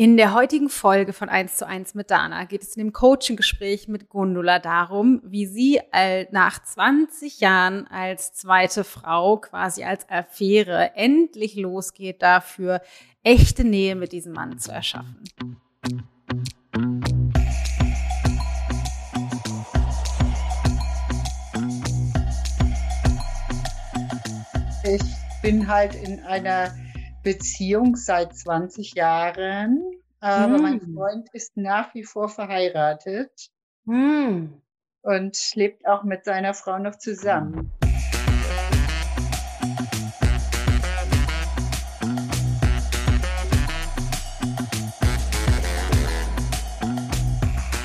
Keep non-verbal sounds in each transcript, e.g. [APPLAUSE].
In der heutigen Folge von 1 zu 1 mit Dana geht es in dem Coaching-Gespräch mit Gundula darum, wie sie nach 20 Jahren als zweite Frau, quasi als Affäre, endlich losgeht dafür, echte Nähe mit diesem Mann zu erschaffen. Ich bin halt in einer Beziehung seit 20 Jahren, aber mm. mein Freund ist nach wie vor verheiratet mm. und lebt auch mit seiner Frau noch zusammen.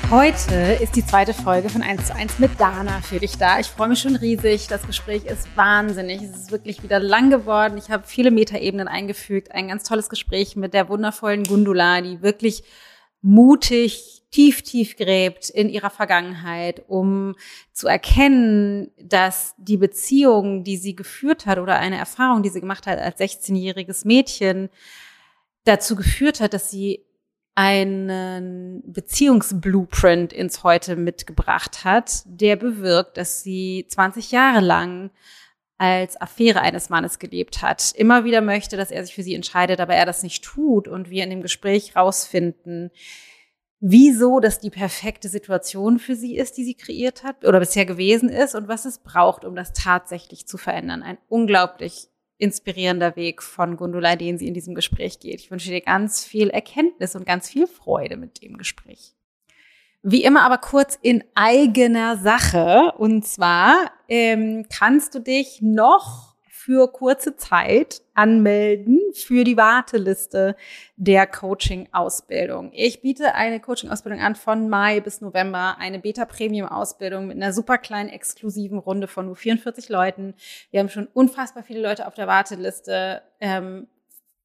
Heute ist die zweite Folge von 1 zu 1 mit Dana für dich da. Ich freue mich schon riesig. Das Gespräch ist wahnsinnig. Es ist wirklich wieder lang geworden. Ich habe viele Metaebenen eingefügt. Ein ganz tolles Gespräch mit der wundervollen Gundula, die wirklich mutig, tief, tief gräbt in ihrer Vergangenheit, um zu erkennen, dass die Beziehung, die sie geführt hat oder eine Erfahrung, die sie gemacht hat als 16-jähriges Mädchen, dazu geführt hat, dass sie einen Beziehungsblueprint ins Heute mitgebracht hat, der bewirkt, dass sie 20 Jahre lang als Affäre eines Mannes gelebt hat, immer wieder möchte, dass er sich für sie entscheidet, aber er das nicht tut und wir in dem Gespräch rausfinden, wieso das die perfekte Situation für sie ist, die sie kreiert hat oder bisher gewesen ist und was es braucht, um das tatsächlich zu verändern. Ein unglaublich inspirierender Weg von Gundula, den sie in diesem Gespräch geht. Ich wünsche dir ganz viel Erkenntnis und ganz viel Freude mit dem Gespräch. Wie immer aber kurz in eigener Sache. Und zwar ähm, kannst du dich noch für kurze Zeit anmelden für die Warteliste der Coaching-Ausbildung. Ich biete eine Coaching-Ausbildung an von Mai bis November, eine Beta-Premium-Ausbildung mit einer super kleinen exklusiven Runde von nur 44 Leuten. Wir haben schon unfassbar viele Leute auf der Warteliste. Ähm,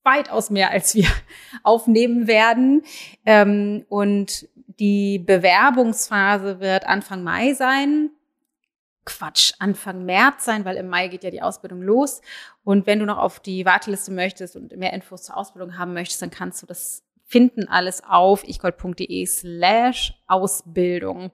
weitaus mehr, als wir [LAUGHS] aufnehmen werden. Ähm, und die Bewerbungsphase wird Anfang Mai sein. Quatsch, Anfang März sein, weil im Mai geht ja die Ausbildung los. Und wenn du noch auf die Warteliste möchtest und mehr Infos zur Ausbildung haben möchtest, dann kannst du das finden alles auf ichgold.de slash Ausbildung.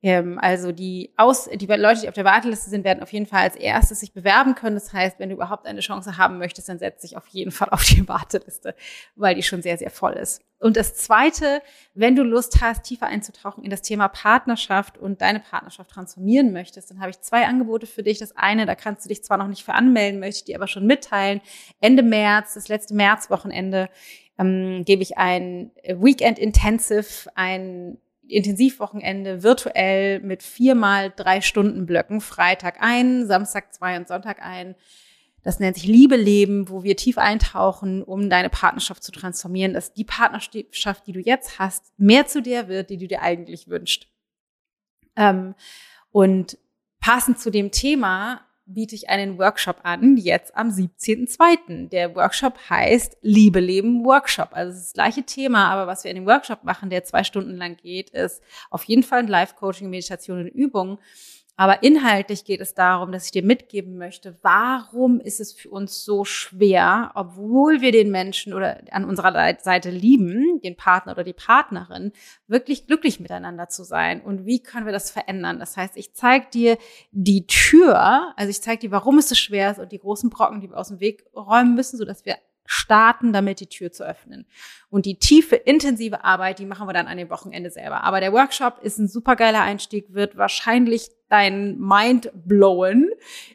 Ähm, also die, Aus, die Leute, die auf der Warteliste sind, werden auf jeden Fall als erstes sich bewerben können. Das heißt, wenn du überhaupt eine Chance haben möchtest, dann setz dich auf jeden Fall auf die [LAUGHS] Warteliste, weil die schon sehr, sehr voll ist. Und das Zweite, wenn du Lust hast, tiefer einzutauchen in das Thema Partnerschaft und deine Partnerschaft transformieren möchtest, dann habe ich zwei Angebote für dich. Das eine, da kannst du dich zwar noch nicht für anmelden, möchte ich dir aber schon mitteilen. Ende März, das letzte Märzwochenende, ähm, gebe ich ein Weekend Intensive, ein Intensivwochenende virtuell mit viermal drei Stunden Blöcken, Freitag ein, Samstag zwei und Sonntag ein. Das nennt sich Liebe leben, wo wir tief eintauchen, um deine Partnerschaft zu transformieren, dass die Partnerschaft, die du jetzt hast, mehr zu der wird, die du dir eigentlich wünschst. Ähm, und passend zu dem Thema biete ich einen Workshop an, jetzt am 17.02. Der Workshop heißt Liebe Leben Workshop. Also das gleiche Thema, aber was wir in dem Workshop machen, der zwei Stunden lang geht, ist auf jeden Fall ein Live-Coaching, Meditation und Übungen aber inhaltlich geht es darum, dass ich dir mitgeben möchte, warum ist es für uns so schwer, obwohl wir den Menschen oder an unserer Seite lieben, den Partner oder die Partnerin, wirklich glücklich miteinander zu sein und wie können wir das verändern. Das heißt, ich zeige dir die Tür, also ich zeige dir, warum es so schwer ist und die großen Brocken, die wir aus dem Weg räumen müssen, sodass wir starten, damit die Tür zu öffnen. Und die tiefe, intensive Arbeit, die machen wir dann an dem Wochenende selber. Aber der Workshop ist ein supergeiler Einstieg, wird wahrscheinlich dein Mind blowen.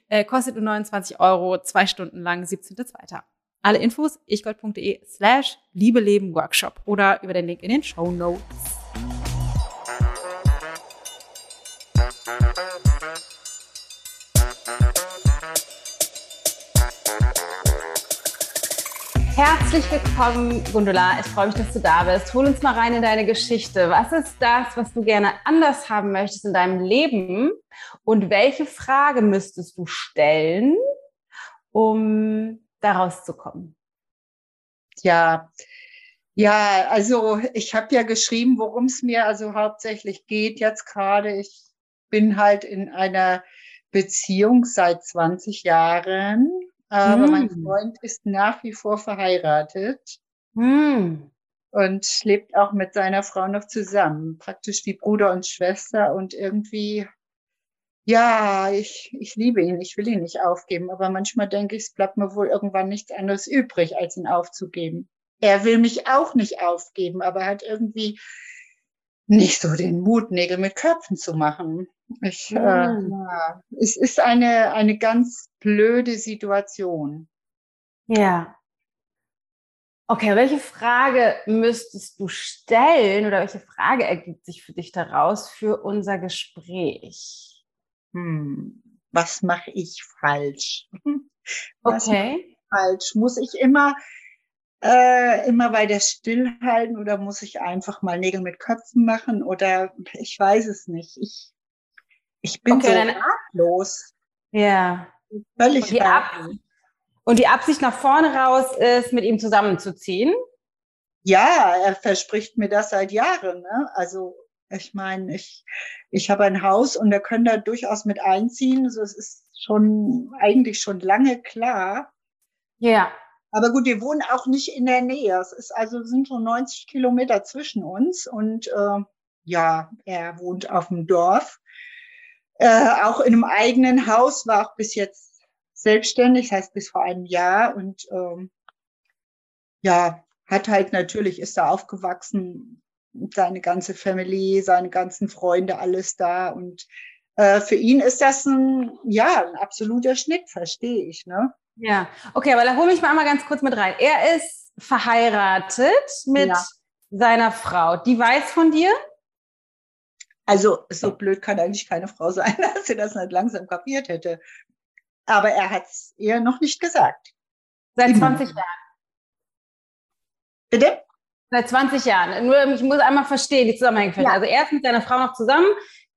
Äh, kostet nur 29 Euro, zwei Stunden lang, 17.02. Alle Infos ichgold.de slash Liebe Leben Workshop oder über den Link in den Show Notes. Herzlich willkommen, Gundula. Ich freue mich, dass du da bist. Hol uns mal rein in deine Geschichte. Was ist das, was du gerne anders haben möchtest in deinem Leben? Und welche Frage müsstest du stellen, um daraus zu kommen? Ja, ja, also ich habe ja geschrieben, worum es mir also hauptsächlich geht jetzt gerade. Ich bin halt in einer Beziehung seit 20 Jahren aber mm. mein Freund ist nach wie vor verheiratet mm. und lebt auch mit seiner Frau noch zusammen, praktisch wie Bruder und Schwester und irgendwie, ja, ich, ich liebe ihn, ich will ihn nicht aufgeben, aber manchmal denke ich, es bleibt mir wohl irgendwann nichts anderes übrig, als ihn aufzugeben. Er will mich auch nicht aufgeben, aber hat irgendwie nicht so den Mut, Nägel mit Köpfen zu machen. Ich, äh, ja, es ist eine, eine ganz blöde Situation. Ja. Okay, welche Frage müsstest du stellen oder welche Frage ergibt sich für dich daraus für unser Gespräch? Hm, was mache ich falsch? [LAUGHS] Was okay. falsch? Muss ich immer, äh, immer weiter stillhalten oder muss ich einfach mal Nägel mit Köpfen machen oder ich weiß es nicht. Ich, ich bin okay, so ratlos. Ja. Völlig und Ab und die Absicht nach vorne raus ist, mit ihm zusammenzuziehen? Ja, er verspricht mir das seit Jahren. Ne? Also ich meine, ich, ich habe ein Haus und er können da durchaus mit einziehen. Also es ist schon eigentlich schon lange klar. Ja. Aber gut, wir wohnen auch nicht in der Nähe. Es ist also sind schon 90 Kilometer zwischen uns und äh, ja, er wohnt auf dem Dorf. Äh, auch in einem eigenen Haus war auch bis jetzt selbstständig, das heißt bis vor einem Jahr und ähm, ja, hat halt natürlich, ist da aufgewachsen, seine ganze Familie, seine ganzen Freunde, alles da und äh, für ihn ist das ein, ja, ein absoluter Schnitt, verstehe ich, ne? Ja, okay, aber da hole ich mal einmal ganz kurz mit rein. Er ist verheiratet mit ja. seiner Frau. Die weiß von dir? Also, so blöd kann eigentlich keine Frau sein, [LAUGHS] dass sie das nicht langsam kapiert hätte. Aber er hat es ihr noch nicht gesagt. Seit 20 Jahren. Bitte? Seit 20 Jahren. Nur, ich muss einmal verstehen, die Zusammenhänge. Ja. Also er ist mit seiner Frau noch zusammen.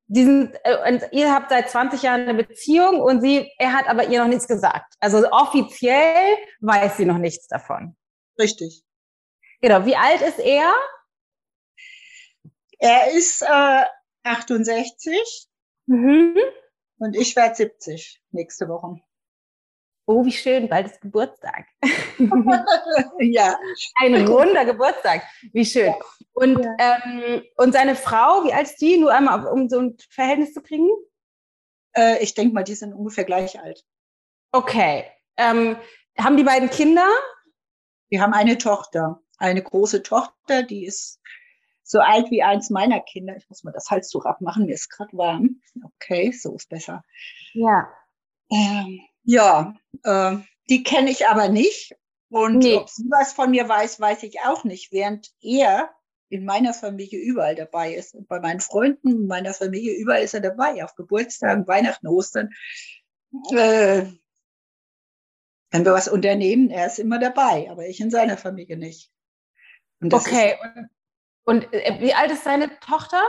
Die sind, äh, ihr habt seit 20 Jahren eine Beziehung und sie, er hat aber ihr noch nichts gesagt. Also offiziell weiß sie noch nichts davon. Richtig. Genau. Wie alt ist er? Er ist äh, 68. Mhm. Und ich werde 70 nächste Woche. Oh, wie schön, bald ist Geburtstag. [LAUGHS] ja. Ein runder Geburtstag. Wie schön. Und, ja. ähm, und seine Frau, wie alt ist die? Nur einmal, um so ein Verhältnis zu kriegen? Äh, ich denke mal, die sind ungefähr gleich alt. Okay. Ähm, haben die beiden Kinder? Wir haben eine Tochter, eine große Tochter, die ist so alt wie eins meiner Kinder. Ich muss mal das Halstuch abmachen, mir ist gerade warm. Okay, so ist besser. Ja. Ähm, ja, äh, die kenne ich aber nicht. Und nee. ob sie was von mir weiß, weiß ich auch nicht. Während er in meiner Familie überall dabei ist. Und bei meinen Freunden, meiner Familie, überall ist er dabei. Auf Geburtstagen, Weihnachten, Ostern. Äh, wenn wir was unternehmen, er ist immer dabei, aber ich in seiner Familie nicht. okay, und und äh, wie alt ist seine Tochter?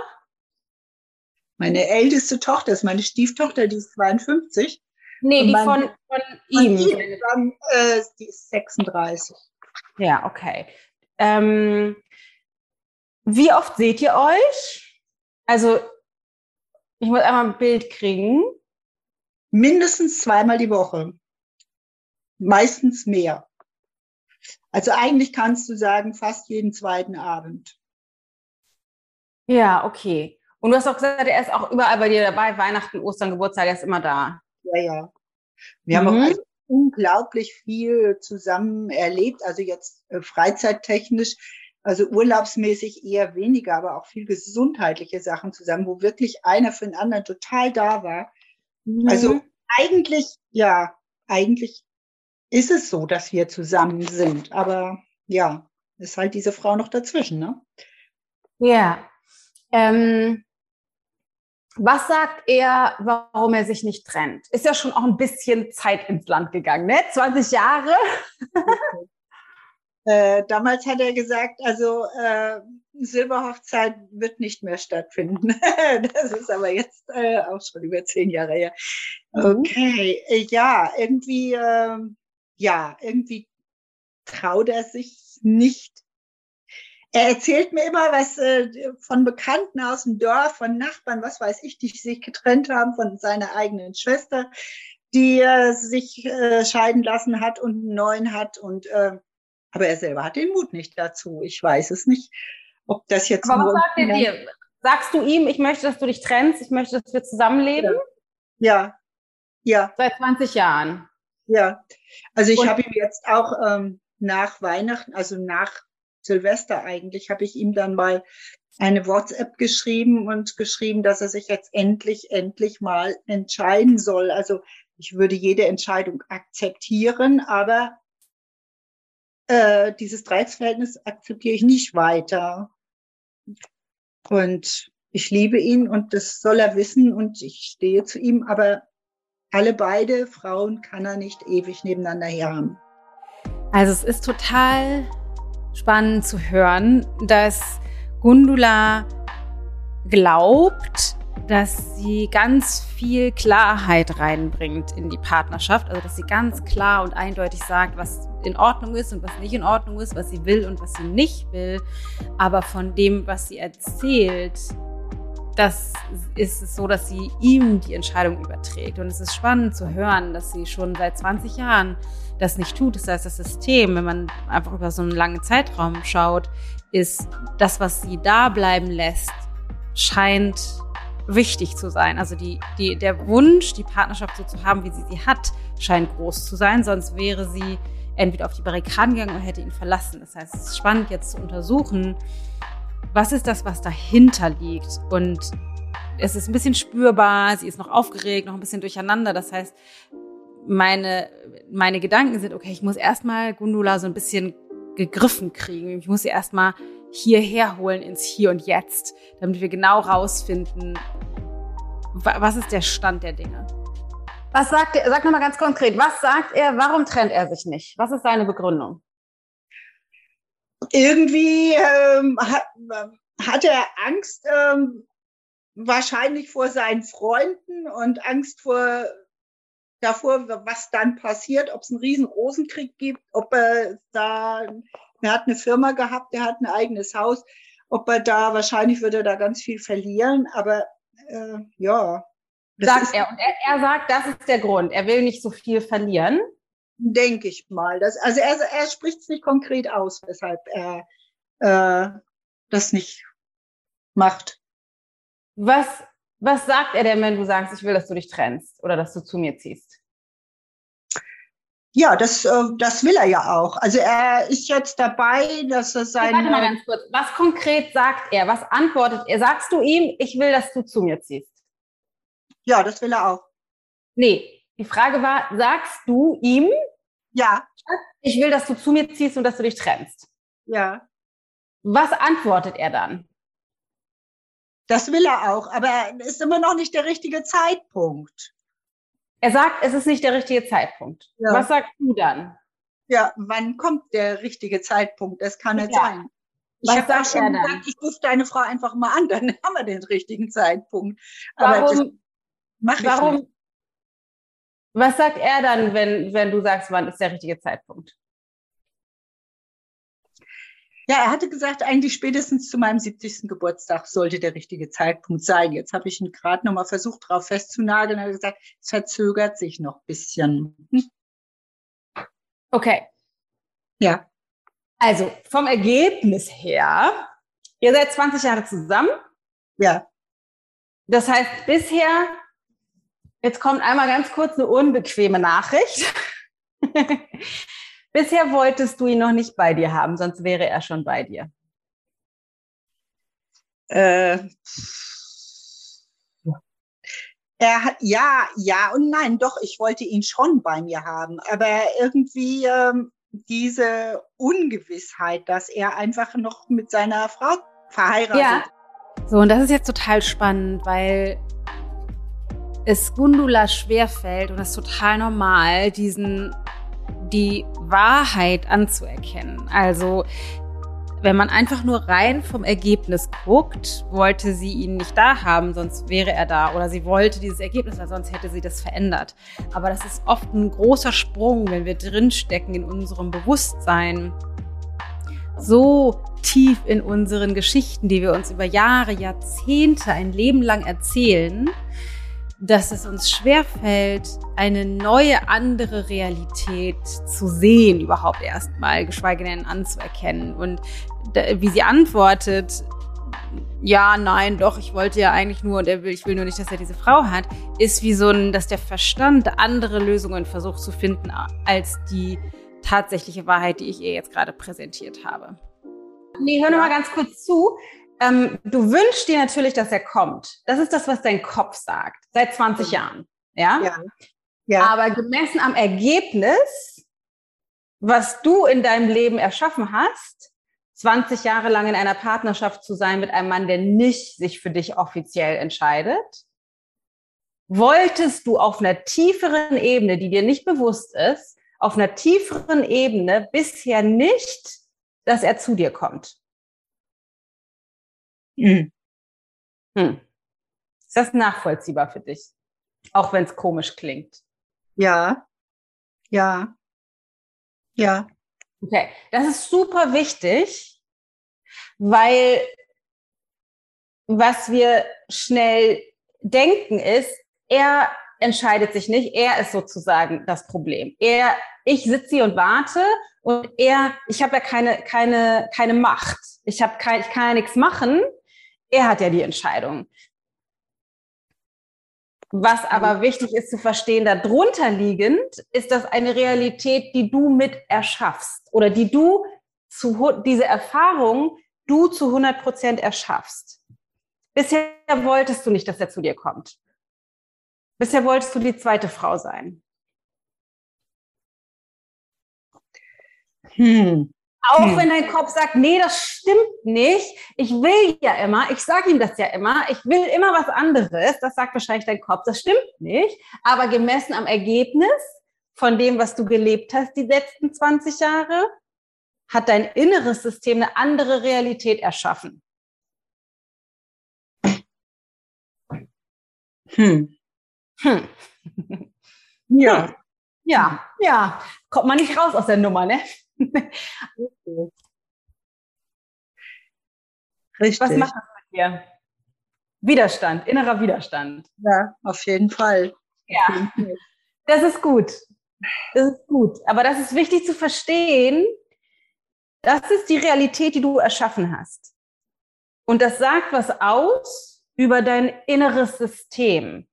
Meine älteste Tochter ist meine Stieftochter, die ist 52. Nee, die von, von, ihm. Dann, äh, die ist 36. Ja, okay. Ähm, wie oft seht ihr euch? Also, ich muss einmal ein Bild kriegen. Mindestens zweimal die Woche. Meistens mehr. Also eigentlich kannst du sagen, fast jeden zweiten Abend. Ja, okay. Und du hast auch gesagt, er ist auch überall bei dir dabei, Weihnachten, Ostern, Geburtstag, er ist immer da. Ja, ja. Wir mhm. haben auch also unglaublich viel zusammen erlebt, also jetzt äh, freizeittechnisch, also urlaubsmäßig eher weniger, aber auch viel gesundheitliche Sachen zusammen, wo wirklich einer für den anderen total da war. Mhm. Also eigentlich, ja, eigentlich ist es so, dass wir zusammen sind, aber ja, ist halt diese Frau noch dazwischen, ne? Ja, ähm, was sagt er, warum er sich nicht trennt? Ist ja schon auch ein bisschen Zeit ins Land gegangen, ne? 20 Jahre. [LAUGHS] äh, damals hat er gesagt, also äh, Silberhochzeit wird nicht mehr stattfinden. [LAUGHS] das ist aber jetzt äh, auch schon über zehn Jahre her. Mhm. Okay, äh, ja, irgendwie, äh, ja, irgendwie traut er sich nicht er erzählt mir immer was äh, von Bekannten aus dem Dorf, von Nachbarn, was weiß ich, die sich getrennt haben von seiner eigenen Schwester, die äh, sich äh, scheiden lassen hat und einen neuen hat. Und äh, Aber er selber hat den Mut nicht dazu. Ich weiß es nicht, ob das jetzt. Aber was sagt er dir? Sagst du ihm, ich möchte, dass du dich trennst, ich möchte, dass wir zusammenleben? Ja. Ja. Seit 20 Jahren. Ja. Also ich habe ihm jetzt auch ähm, nach Weihnachten, also nach Silvester eigentlich, habe ich ihm dann mal eine WhatsApp geschrieben und geschrieben, dass er sich jetzt endlich, endlich mal entscheiden soll. Also ich würde jede Entscheidung akzeptieren, aber äh, dieses Dreiecksverhältnis akzeptiere ich nicht weiter. Und ich liebe ihn und das soll er wissen und ich stehe zu ihm, aber alle beide Frauen kann er nicht ewig nebeneinander haben. Also es ist total spannend zu hören, dass Gundula glaubt, dass sie ganz viel Klarheit reinbringt in die Partnerschaft. Also, dass sie ganz klar und eindeutig sagt, was in Ordnung ist und was nicht in Ordnung ist, was sie will und was sie nicht will. Aber von dem, was sie erzählt, das ist es so, dass sie ihm die Entscheidung überträgt. Und es ist spannend zu hören, dass sie schon seit 20 Jahren das nicht tut. Das heißt, das System, wenn man einfach über so einen langen Zeitraum schaut, ist das, was sie da bleiben lässt, scheint wichtig zu sein. Also die, die, der Wunsch, die Partnerschaft so zu haben, wie sie sie hat, scheint groß zu sein. Sonst wäre sie entweder auf die Barrikaden gegangen oder hätte ihn verlassen. Das heißt, es ist spannend jetzt zu untersuchen, was ist das, was dahinter liegt. Und es ist ein bisschen spürbar, sie ist noch aufgeregt, noch ein bisschen durcheinander. Das heißt, meine, meine Gedanken sind, okay, ich muss erstmal Gundula so ein bisschen gegriffen kriegen. Ich muss sie erstmal hierher holen ins Hier und Jetzt, damit wir genau rausfinden, was ist der Stand der Dinge. Was sagt er, sag nochmal ganz konkret, was sagt er, warum trennt er sich nicht? Was ist seine Begründung? Irgendwie ähm, hat, hat, er Angst ähm, wahrscheinlich vor seinen Freunden und Angst vor davor, was dann passiert, ob es einen riesen Rosenkrieg gibt, ob er da, er hat eine Firma gehabt, er hat ein eigenes Haus, ob er da, wahrscheinlich würde er da ganz viel verlieren, aber äh, ja. Sagt er. Und er, er sagt, das ist der Grund. Er will nicht so viel verlieren. Denke ich mal. Das, also er, er spricht es nicht konkret aus, weshalb er äh, das nicht macht. Was was sagt er denn, wenn du sagst, ich will, dass du dich trennst oder dass du zu mir ziehst? Ja, das, äh, das will er ja auch. Also er ist jetzt dabei, dass er sein. Warte mal ganz kurz. Was konkret sagt er? Was antwortet er? Sagst du ihm, ich will, dass du zu mir ziehst? Ja, das will er auch. Nee, die Frage war, sagst du ihm? Ja. Ich will, dass du zu mir ziehst und dass du dich trennst. Ja. Was antwortet er dann? Das will er auch, aber es ist immer noch nicht der richtige Zeitpunkt. Er sagt, es ist nicht der richtige Zeitpunkt. Ja. Was sagst du dann? Ja, wann kommt der richtige Zeitpunkt? Das kann nicht ja. sein. Ich habe auch schon gesagt, ich rufe deine Frau einfach mal an, dann [LAUGHS] haben wir den richtigen Zeitpunkt. Aber warum? Mach ich warum? Nicht. Was sagt er dann, wenn, wenn du sagst, wann ist der richtige Zeitpunkt? Ja, er hatte gesagt, eigentlich spätestens zu meinem 70. Geburtstag sollte der richtige Zeitpunkt sein. Jetzt habe ich ihn gerade nochmal versucht, darauf festzunageln. Er hat gesagt, es verzögert sich noch ein bisschen. Hm? Okay. Ja. Also vom Ergebnis her, ihr seid 20 Jahre zusammen. Ja. Das heißt, bisher, jetzt kommt einmal ganz kurz eine unbequeme Nachricht. [LAUGHS] Bisher wolltest du ihn noch nicht bei dir haben, sonst wäre er schon bei dir. Äh, er hat, ja, ja und nein, doch, ich wollte ihn schon bei mir haben, aber irgendwie ähm, diese Ungewissheit, dass er einfach noch mit seiner Frau verheiratet ja. So, und das ist jetzt total spannend, weil es Gundula schwerfällt und das ist total normal, diesen die Wahrheit anzuerkennen. Also wenn man einfach nur rein vom Ergebnis guckt, wollte sie ihn nicht da haben, sonst wäre er da. Oder sie wollte dieses Ergebnis, weil sonst hätte sie das verändert. Aber das ist oft ein großer Sprung, wenn wir drinstecken in unserem Bewusstsein. So tief in unseren Geschichten, die wir uns über Jahre, Jahrzehnte, ein Leben lang erzählen, dass es uns schwerfällt, eine neue, andere Realität zu sehen, überhaupt erstmal, geschweige denn anzuerkennen. Und wie sie antwortet, ja, nein, doch, ich wollte ja eigentlich nur und er will, ich will nur nicht, dass er diese Frau hat, ist wie so ein, dass der Verstand andere Lösungen versucht zu finden als die tatsächliche Wahrheit, die ich ihr jetzt gerade präsentiert habe. Nee, hör noch mal ganz kurz zu. Ähm, du wünschst dir natürlich, dass er kommt. Das ist das, was dein Kopf sagt. Seit 20 Jahren. Ja? ja. ja. Aber gemessen am Ergebnis, was du in deinem Leben erschaffen hast, 20 Jahre lang in einer Partnerschaft zu sein mit einem Mann, der nicht sich für dich offiziell entscheidet, wolltest du auf einer tieferen Ebene, die dir nicht bewusst ist, auf einer tieferen Ebene bisher nicht, dass er zu dir kommt. Mhm. Hm. Ist das nachvollziehbar für dich? Auch wenn es komisch klingt. Ja, ja, ja. Okay, das ist super wichtig, weil was wir schnell denken ist, er entscheidet sich nicht, er ist sozusagen das Problem. Er, ich sitze hier und warte und er, ich habe ja keine, keine, keine Macht. Ich, hab kein, ich kann ja nichts machen. Er hat ja die Entscheidung. Was aber mhm. wichtig ist zu verstehen, darunter liegend ist das eine Realität, die du mit erschaffst oder die du zu, diese Erfahrung du zu 100 Prozent erschaffst. Bisher wolltest du nicht, dass er zu dir kommt. Bisher wolltest du die zweite Frau sein. Hm. Auch hm. wenn dein Kopf sagt, nee, das stimmt nicht. Ich will ja immer, ich sage ihm das ja immer, ich will immer was anderes. Das sagt wahrscheinlich dein Kopf, das stimmt nicht. Aber gemessen am Ergebnis von dem, was du gelebt hast die letzten 20 Jahre, hat dein inneres System eine andere Realität erschaffen. Hm. Hm. Ja. Ja, ja. Kommt man nicht raus aus der Nummer, ne? [LAUGHS] Richtig. Was macht das mit dir? Widerstand, innerer Widerstand. Ja, auf jeden Fall. Ja, das ist gut. Das ist gut. Aber das ist wichtig zu verstehen. Das ist die Realität, die du erschaffen hast. Und das sagt was aus über dein inneres System.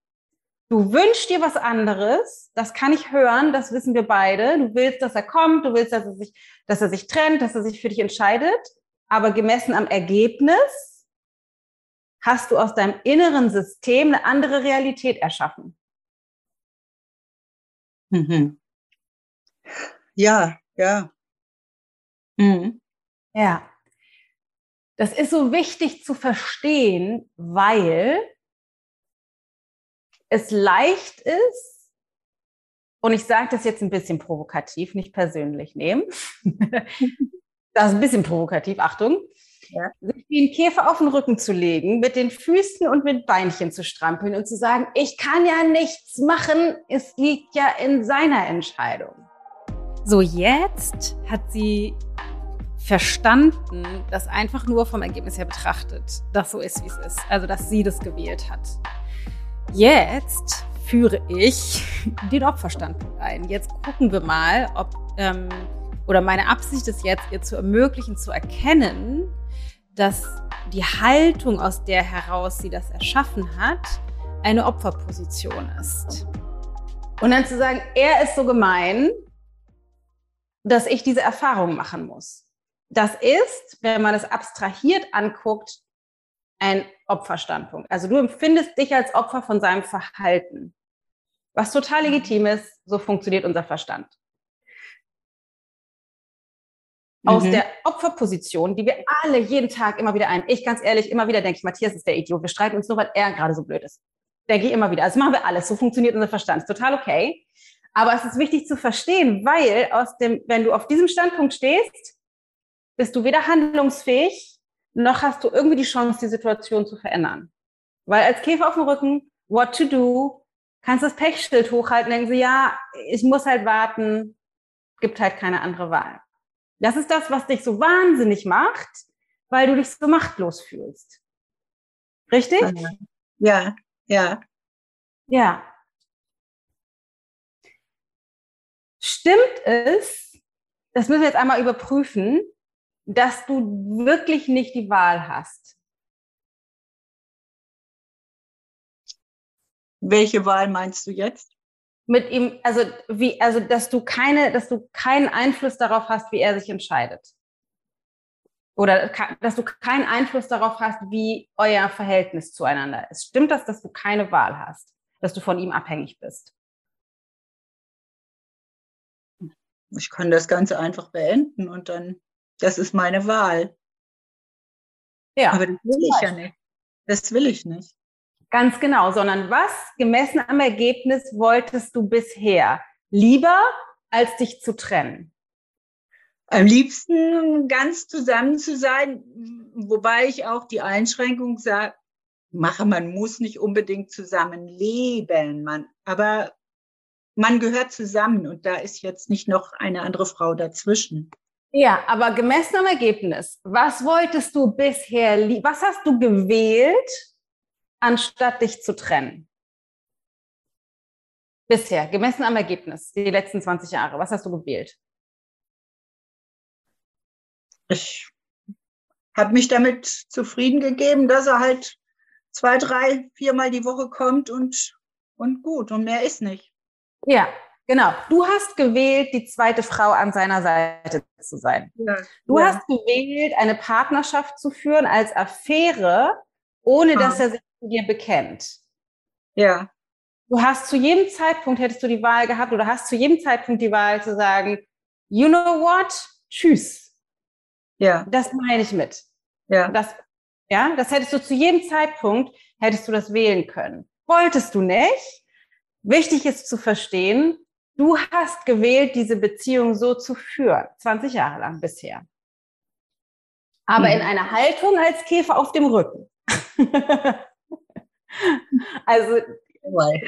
Du wünschst dir was anderes, das kann ich hören, das wissen wir beide. Du willst, dass er kommt, du willst, dass er sich, dass er sich trennt, dass er sich für dich entscheidet. Aber gemessen am Ergebnis hast du aus deinem inneren System eine andere Realität erschaffen. Mhm. Ja, ja. Mhm. Ja. Das ist so wichtig zu verstehen, weil es leicht ist, und ich sage das jetzt ein bisschen provokativ, nicht persönlich nehmen. [LAUGHS] das ist ein bisschen provokativ, Achtung. Ja. Sich wie ein Käfer auf den Rücken zu legen, mit den Füßen und mit Beinchen zu strampeln und zu sagen, ich kann ja nichts machen, es liegt ja in seiner Entscheidung. So, jetzt hat sie verstanden, dass einfach nur vom Ergebnis her betrachtet, das so ist, wie es ist. Also, dass sie das gewählt hat. Jetzt führe ich [LAUGHS] den Opferstandpunkt ein. Jetzt gucken wir mal, ob, ähm, oder meine Absicht ist jetzt, ihr zu ermöglichen, zu erkennen, dass die Haltung, aus der heraus sie das erschaffen hat, eine Opferposition ist. Und dann zu sagen, er ist so gemein, dass ich diese Erfahrung machen muss. Das ist, wenn man es abstrahiert anguckt, ein Opferstandpunkt. Also du empfindest dich als Opfer von seinem Verhalten, was total mhm. legitim ist. So funktioniert unser Verstand. Aus mhm. der Opferposition, die wir alle jeden Tag immer wieder ein. Ich ganz ehrlich, immer wieder denke ich, Matthias ist der Idiot. Wir streiten uns nur, weil er gerade so blöd ist. Denke ich immer wieder. Also machen wir alles. So funktioniert unser Verstand. Ist total okay. Aber es ist wichtig zu verstehen, weil aus dem, wenn du auf diesem Standpunkt stehst, bist du weder handlungsfähig noch hast du irgendwie die Chance, die Situation zu verändern. Weil als Käfer auf dem Rücken, what to do, kannst das Pechschild hochhalten, denken sie, ja, ich muss halt warten, gibt halt keine andere Wahl. Das ist das, was dich so wahnsinnig macht, weil du dich so machtlos fühlst. Richtig? Ja, ja. Ja. Stimmt es, das müssen wir jetzt einmal überprüfen, dass du wirklich nicht die Wahl hast? Welche Wahl meinst du jetzt? Mit ihm, also wie, also dass du keine, dass du keinen Einfluss darauf hast, wie er sich entscheidet. Oder dass du keinen Einfluss darauf hast, wie euer Verhältnis zueinander ist. Stimmt das, dass du keine Wahl hast, dass du von ihm abhängig bist? Ich kann das Ganze einfach beenden und dann, das ist meine Wahl. Ja. Aber das will ich ja nicht. Das will ich nicht. Ganz genau, sondern was gemessen am Ergebnis wolltest du bisher? Lieber, als dich zu trennen? Am liebsten ganz zusammen zu sein, wobei ich auch die Einschränkung sage, mache, man muss nicht unbedingt zusammen leben, man, aber man gehört zusammen und da ist jetzt nicht noch eine andere Frau dazwischen. Ja, aber gemessen am Ergebnis, was wolltest du bisher, was hast du gewählt, anstatt dich zu trennen? Bisher, gemessen am Ergebnis, die letzten 20 Jahre, was hast du gewählt? Ich habe mich damit zufrieden gegeben, dass er halt zwei, drei, viermal die Woche kommt und, und gut und mehr ist nicht. Ja, genau. Du hast gewählt, die zweite Frau an seiner Seite zu sein. Ja, du ja. hast gewählt, eine Partnerschaft zu führen als Affäre, ohne ah. dass er sich zu dir bekennt. Ja. Du hast zu jedem Zeitpunkt, hättest du die Wahl gehabt, oder hast zu jedem Zeitpunkt die Wahl zu sagen, you know what? Tschüss. Ja. Das meine ich mit. Ja. Das, ja, das hättest du zu jedem Zeitpunkt, hättest du das wählen können. Wolltest du nicht? Wichtig ist zu verstehen, du hast gewählt, diese Beziehung so zu führen, 20 Jahre lang bisher. Aber mhm. in einer Haltung als Käfer auf dem Rücken. [LAUGHS] also, oh wei.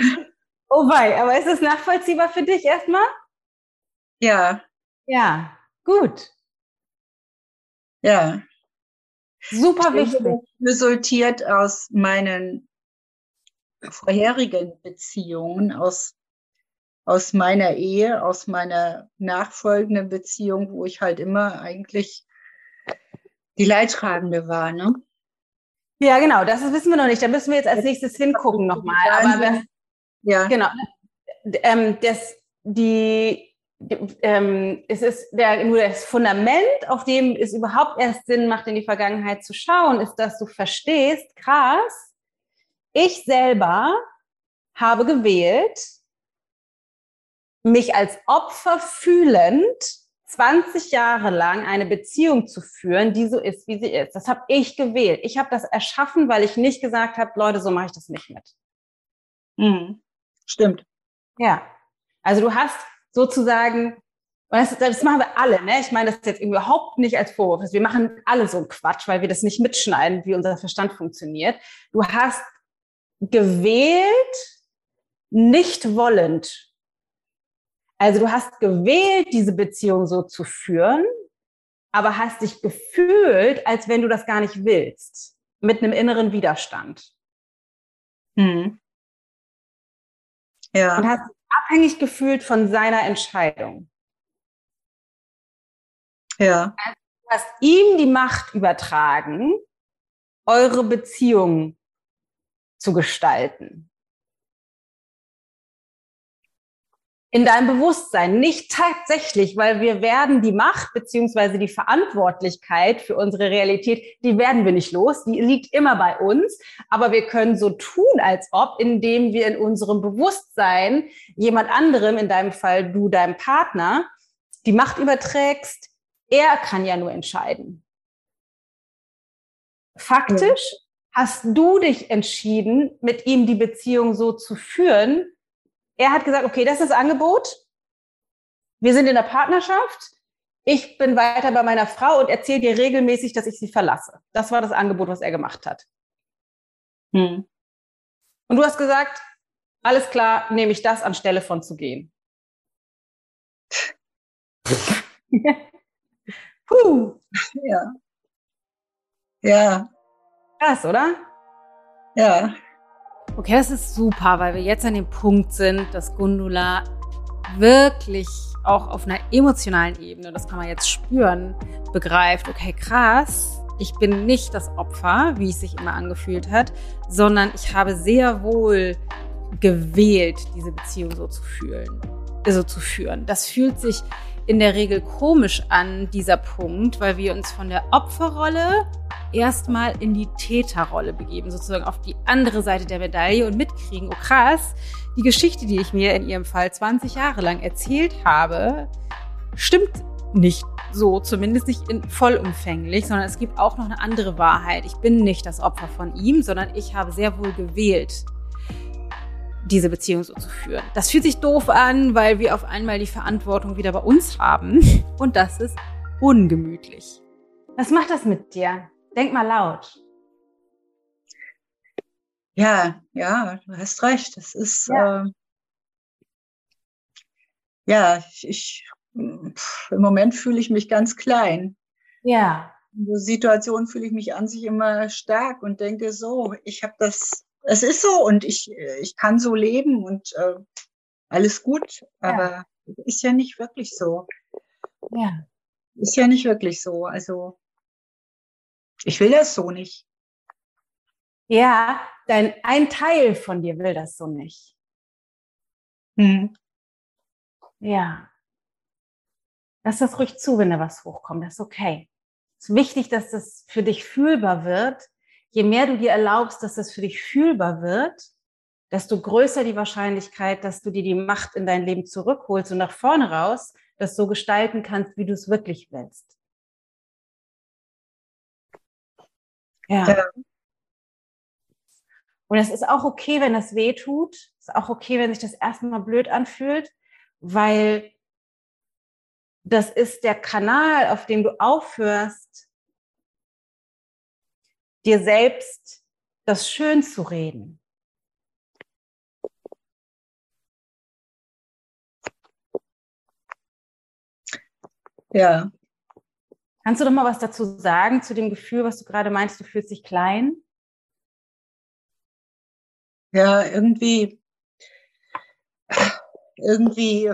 oh wei, aber ist es nachvollziehbar für dich erstmal? Ja. Ja, gut. Ja. Super wichtig. Resultiert aus meinen vorherigen Beziehungen, aus, aus meiner Ehe, aus meiner nachfolgenden Beziehung, wo ich halt immer eigentlich die Leidtragende war. Ne? Ja, genau, das wissen wir noch nicht. Da müssen wir jetzt als nächstes hingucken nochmal. Aber das, ja. genau. Ähm, das, die, ähm, es ist der, nur das Fundament, auf dem es überhaupt erst Sinn macht, in die Vergangenheit zu schauen, ist, dass du verstehst, krass, ich selber habe gewählt, mich als Opfer fühlend 20 Jahre lang eine Beziehung zu führen, die so ist, wie sie ist. Das habe ich gewählt. Ich habe das erschaffen, weil ich nicht gesagt habe, Leute, so mache ich das nicht mit. Mhm. Stimmt. Ja. Also du hast sozusagen, das, das, machen wir alle, ne? Ich meine das jetzt überhaupt nicht als Vorwurf. Wir machen alle so einen Quatsch, weil wir das nicht mitschneiden, wie unser Verstand funktioniert. Du hast gewählt, nicht wollend. Also du hast gewählt, diese Beziehung so zu führen, aber hast dich gefühlt, als wenn du das gar nicht willst, mit einem inneren Widerstand. Hm. Ja. Und hast abhängig gefühlt von seiner Entscheidung. Ja. Also du hast ihm die Macht übertragen, eure Beziehung zu gestalten. In deinem Bewusstsein, nicht tatsächlich, weil wir werden die Macht beziehungsweise die Verantwortlichkeit für unsere Realität, die werden wir nicht los, die liegt immer bei uns, aber wir können so tun, als ob, indem wir in unserem Bewusstsein jemand anderem, in deinem Fall du deinem Partner, die Macht überträgst, er kann ja nur entscheiden. Faktisch hast du dich entschieden, mit ihm die Beziehung so zu führen, er hat gesagt, okay, das ist das Angebot. Wir sind in der Partnerschaft. Ich bin weiter bei meiner Frau und erzähle dir regelmäßig, dass ich sie verlasse. Das war das Angebot, was er gemacht hat. Hm. Und du hast gesagt, alles klar, nehme ich das anstelle von zu gehen. [LAUGHS] Puh. Ja. Ja. Krass, oder? Ja. Okay, das ist super, weil wir jetzt an dem Punkt sind, dass Gundula wirklich auch auf einer emotionalen Ebene, das kann man jetzt spüren, begreift, okay, krass, ich bin nicht das Opfer, wie es sich immer angefühlt hat, sondern ich habe sehr wohl gewählt, diese Beziehung so zu fühlen, so zu führen. Das fühlt sich in der Regel komisch an, dieser Punkt, weil wir uns von der Opferrolle erstmal in die Täterrolle begeben, sozusagen auf die andere Seite der Medaille und mitkriegen, oh krass, die Geschichte, die ich mir in ihrem Fall 20 Jahre lang erzählt habe, stimmt nicht so, zumindest nicht vollumfänglich, sondern es gibt auch noch eine andere Wahrheit. Ich bin nicht das Opfer von ihm, sondern ich habe sehr wohl gewählt, diese Beziehung so zu führen. Das fühlt sich doof an, weil wir auf einmal die Verantwortung wieder bei uns haben [LAUGHS] und das ist ungemütlich. Was macht das mit dir? Denk mal laut. Ja, ja, du hast recht. Das ist ja, äh, ja ich, pff, im Moment fühle ich mich ganz klein. Ja. In der Situation fühle ich mich an sich immer stark und denke so, ich habe das, es ist so und ich, ich kann so leben und äh, alles gut, aber ja. ist ja nicht wirklich so. Ja. Ist ja nicht wirklich so. Also ich will das so nicht. Ja, dein, ein Teil von dir will das so nicht. Hm. Ja. Lass das ruhig zu, wenn da was hochkommt. Das ist okay. Es ist wichtig, dass das für dich fühlbar wird. Je mehr du dir erlaubst, dass das für dich fühlbar wird, desto größer die Wahrscheinlichkeit, dass du dir die Macht in dein Leben zurückholst und nach vorne raus das so gestalten kannst, wie du es wirklich willst. Ja. ja. Und es ist auch okay, wenn das weh tut. Es ist auch okay, wenn sich das erstmal blöd anfühlt, weil das ist der Kanal, auf dem du aufhörst, dir selbst das schön zu reden. Ja, Kannst du doch mal was dazu sagen, zu dem Gefühl, was du gerade meinst, du fühlst dich klein? Ja, irgendwie, irgendwie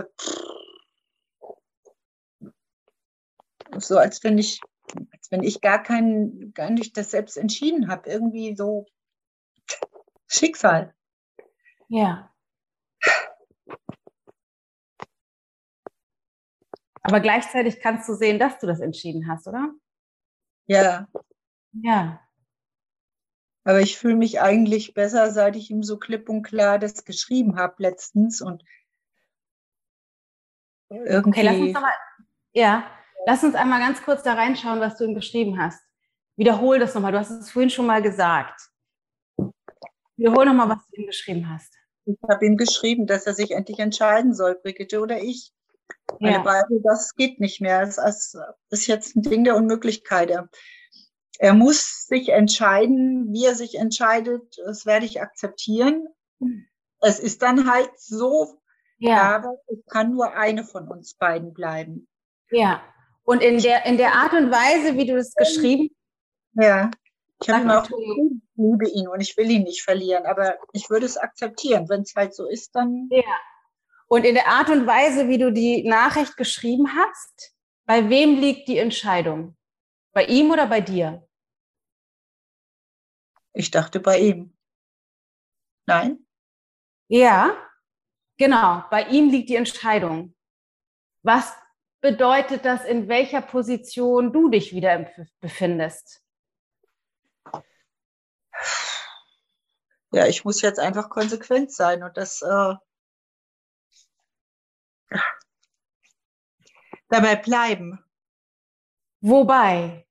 so, als wenn ich, wenn ich gar kein, gar nicht das selbst entschieden habe. Irgendwie so Schicksal. Ja. Aber gleichzeitig kannst du sehen, dass du das entschieden hast, oder? Ja. Ja. Aber ich fühle mich eigentlich besser, seit ich ihm so klipp und klar das geschrieben habe letztens und irgendwie. Okay, lass uns mal, ja, lass uns einmal ganz kurz da reinschauen, was du ihm geschrieben hast. Wiederhol das nochmal. Du hast es vorhin schon mal gesagt. Wiederhol nochmal, was du ihm geschrieben hast. Ich habe ihm geschrieben, dass er sich endlich entscheiden soll, Brigitte oder ich. Meine ja. beide, das geht nicht mehr. Es ist jetzt ein Ding der Unmöglichkeit. Er, er muss sich entscheiden, wie er sich entscheidet. Das werde ich akzeptieren. Es ist dann halt so, ja. aber es kann nur eine von uns beiden bleiben. Ja. Und in der, in der Art und Weise, wie du es geschrieben hast. Ja. Ich habe immer auch ich liebe ihn und ich will ihn nicht verlieren, aber ich würde es akzeptieren. Wenn es halt so ist, dann. Ja. Und in der Art und Weise, wie du die Nachricht geschrieben hast, bei wem liegt die Entscheidung? Bei ihm oder bei dir? Ich dachte bei ihm. Nein? Ja, genau. Bei ihm liegt die Entscheidung. Was bedeutet das, in welcher Position du dich wieder befindest? Ja, ich muss jetzt einfach konsequent sein und das äh, dabei bleiben. Wobei?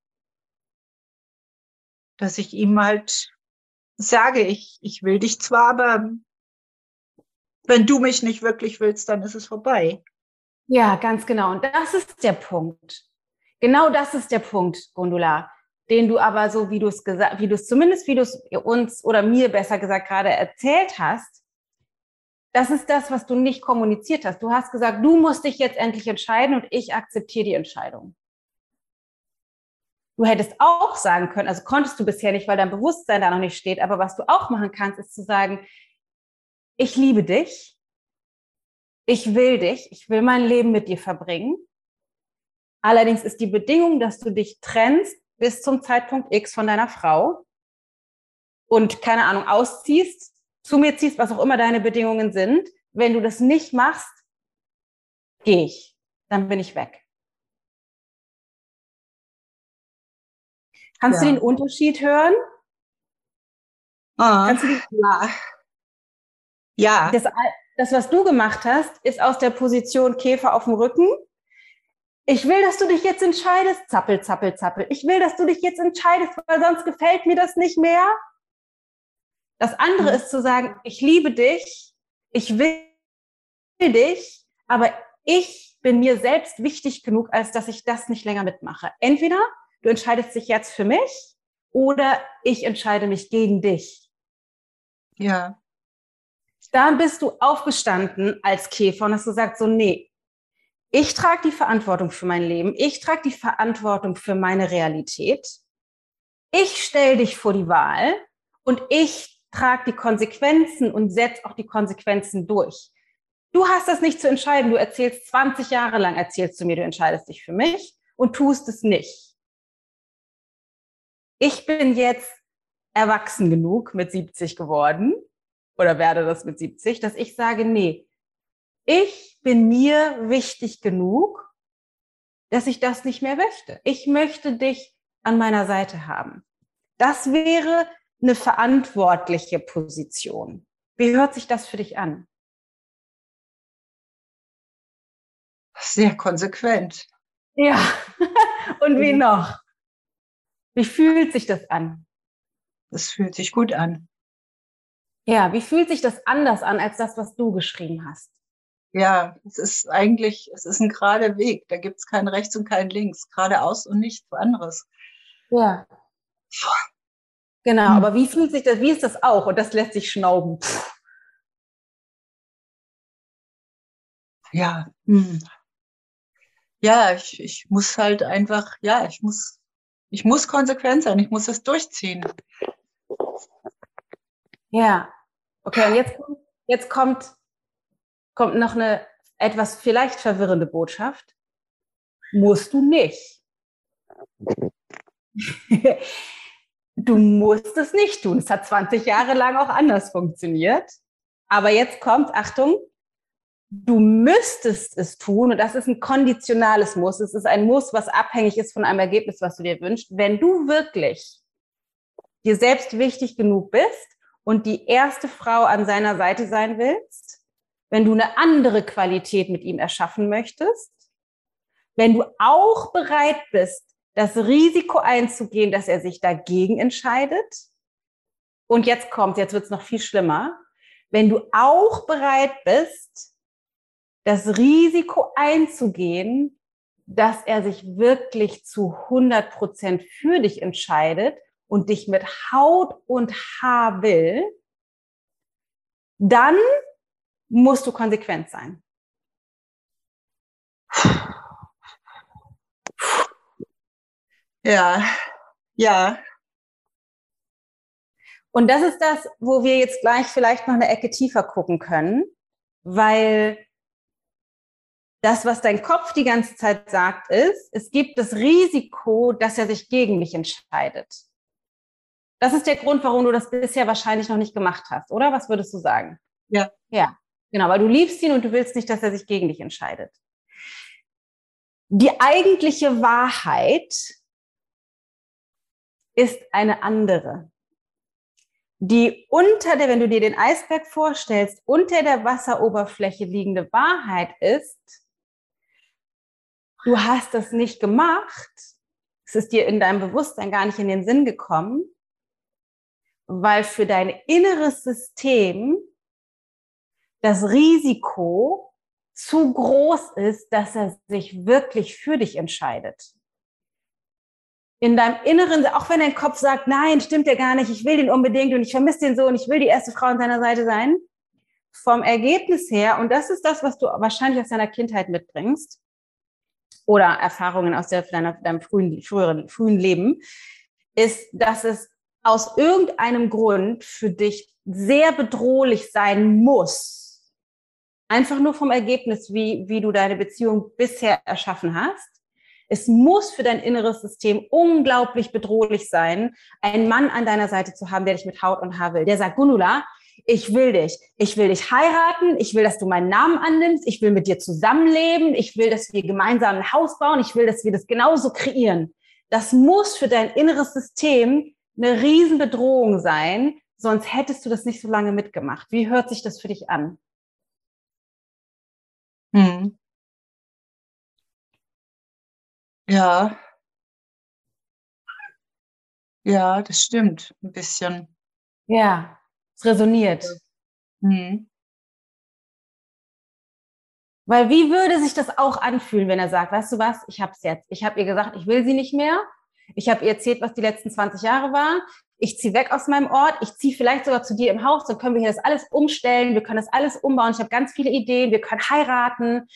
Dass ich ihm halt sage, ich, ich will dich zwar, aber wenn du mich nicht wirklich willst, dann ist es vorbei. Ja, ganz genau. Und das ist der Punkt. Genau das ist der Punkt, Gundula, den du aber so, wie du es gesagt, wie du es zumindest, wie du es uns oder mir besser gesagt gerade erzählt hast, das ist das, was du nicht kommuniziert hast. Du hast gesagt, du musst dich jetzt endlich entscheiden und ich akzeptiere die Entscheidung. Du hättest auch sagen können, also konntest du bisher nicht, weil dein Bewusstsein da noch nicht steht, aber was du auch machen kannst, ist zu sagen, ich liebe dich, ich will dich, ich will mein Leben mit dir verbringen. Allerdings ist die Bedingung, dass du dich trennst bis zum Zeitpunkt X von deiner Frau und keine Ahnung ausziehst, zu mir ziehst, was auch immer deine Bedingungen sind. Wenn du das nicht machst, gehe ich, dann bin ich weg. Kannst ja. du den Unterschied hören? Ah, Kannst du die, ja. ja. Das, das, was du gemacht hast, ist aus der Position Käfer auf dem Rücken. Ich will, dass du dich jetzt entscheidest. Zappel, zappel, zappel. Ich will, dass du dich jetzt entscheidest, weil sonst gefällt mir das nicht mehr. Das andere mhm. ist zu sagen, ich liebe dich, ich will dich, aber ich bin mir selbst wichtig genug, als dass ich das nicht länger mitmache. Entweder du entscheidest dich jetzt für mich oder ich entscheide mich gegen dich. Ja. Dann bist du aufgestanden als Käfer und hast gesagt, so, nee, ich trage die Verantwortung für mein Leben, ich trage die Verantwortung für meine Realität, ich stelle dich vor die Wahl und ich trage die Konsequenzen und setze auch die Konsequenzen durch. Du hast das nicht zu entscheiden. Du erzählst 20 Jahre lang, erzählst du mir, du entscheidest dich für mich und tust es nicht ich bin jetzt erwachsen genug mit 70 geworden oder werde das mit 70, dass ich sage, nee, ich bin mir wichtig genug, dass ich das nicht mehr möchte. Ich möchte dich an meiner Seite haben. Das wäre eine verantwortliche Position. Wie hört sich das für dich an? Sehr konsequent. Ja. [LAUGHS] Und wie mhm. noch? Wie fühlt sich das an? Das fühlt sich gut an. Ja, wie fühlt sich das anders an als das, was du geschrieben hast? Ja, es ist eigentlich, es ist ein gerader Weg. Da gibt es kein Rechts und kein Links. Geradeaus und nichts anderes. Ja. Genau, hm. aber wie fühlt sich das, wie ist das auch? Und das lässt sich schnauben. Ja, hm. ja, ich, ich muss halt einfach, ja, ich muss ich muss konsequent sein, ich muss das durchziehen. Ja, okay, und jetzt, jetzt kommt, kommt noch eine etwas vielleicht verwirrende Botschaft. Musst du nicht. [LAUGHS] du musst es nicht tun. Es hat 20 Jahre lang auch anders funktioniert. Aber jetzt kommt, Achtung, du müsstest es tun und das ist ein konditionales Muss. Es ist ein Muss, was abhängig ist von einem Ergebnis, was du dir wünschst. Wenn du wirklich dir selbst wichtig genug bist und die erste Frau an seiner Seite sein willst, wenn du eine andere Qualität mit ihm erschaffen möchtest, wenn du auch bereit bist, das Risiko einzugehen, dass er sich dagegen entscheidet, und jetzt kommt, jetzt wird es noch viel schlimmer, wenn du auch bereit bist, das Risiko einzugehen, dass er sich wirklich zu 100 Prozent für dich entscheidet und dich mit Haut und Haar will, dann musst du konsequent sein. Ja, ja. Und das ist das, wo wir jetzt gleich vielleicht noch eine Ecke tiefer gucken können, weil das, was dein Kopf die ganze Zeit sagt, ist, es gibt das Risiko, dass er sich gegen mich entscheidet. Das ist der Grund, warum du das bisher wahrscheinlich noch nicht gemacht hast, oder? Was würdest du sagen? Ja. Ja, genau, weil du liebst ihn und du willst nicht, dass er sich gegen dich entscheidet. Die eigentliche Wahrheit ist eine andere. Die unter der, wenn du dir den Eisberg vorstellst, unter der Wasseroberfläche liegende Wahrheit ist, du hast das nicht gemacht, es ist dir in deinem Bewusstsein gar nicht in den Sinn gekommen, weil für dein inneres System das Risiko zu groß ist, dass er sich wirklich für dich entscheidet. In deinem Inneren, auch wenn dein Kopf sagt, nein, stimmt ja gar nicht, ich will den unbedingt und ich vermisse den so und ich will die erste Frau an seiner Seite sein, vom Ergebnis her, und das ist das, was du wahrscheinlich aus deiner Kindheit mitbringst, oder Erfahrungen aus der, deiner, deinem frühen, früheren, frühen Leben, ist, dass es aus irgendeinem Grund für dich sehr bedrohlich sein muss, einfach nur vom Ergebnis, wie, wie du deine Beziehung bisher erschaffen hast. Es muss für dein inneres System unglaublich bedrohlich sein, einen Mann an deiner Seite zu haben, der dich mit Haut und Haar will. Der sagt, Gunula, ich will dich. Ich will dich heiraten. Ich will, dass du meinen Namen annimmst. Ich will mit dir zusammenleben. Ich will, dass wir gemeinsam ein Haus bauen. Ich will, dass wir das genauso kreieren. Das muss für dein inneres System eine Riesenbedrohung sein. Sonst hättest du das nicht so lange mitgemacht. Wie hört sich das für dich an? Hm. Ja. Ja, das stimmt. Ein bisschen. Ja, es resoniert. Hm. Weil wie würde sich das auch anfühlen, wenn er sagt, weißt du was, ich habe es jetzt. Ich habe ihr gesagt, ich will sie nicht mehr. Ich habe ihr erzählt, was die letzten 20 Jahre war. Ich ziehe weg aus meinem Ort. Ich ziehe vielleicht sogar zu dir im Haus. Dann können wir hier das alles umstellen. Wir können das alles umbauen. Ich habe ganz viele Ideen. Wir können heiraten.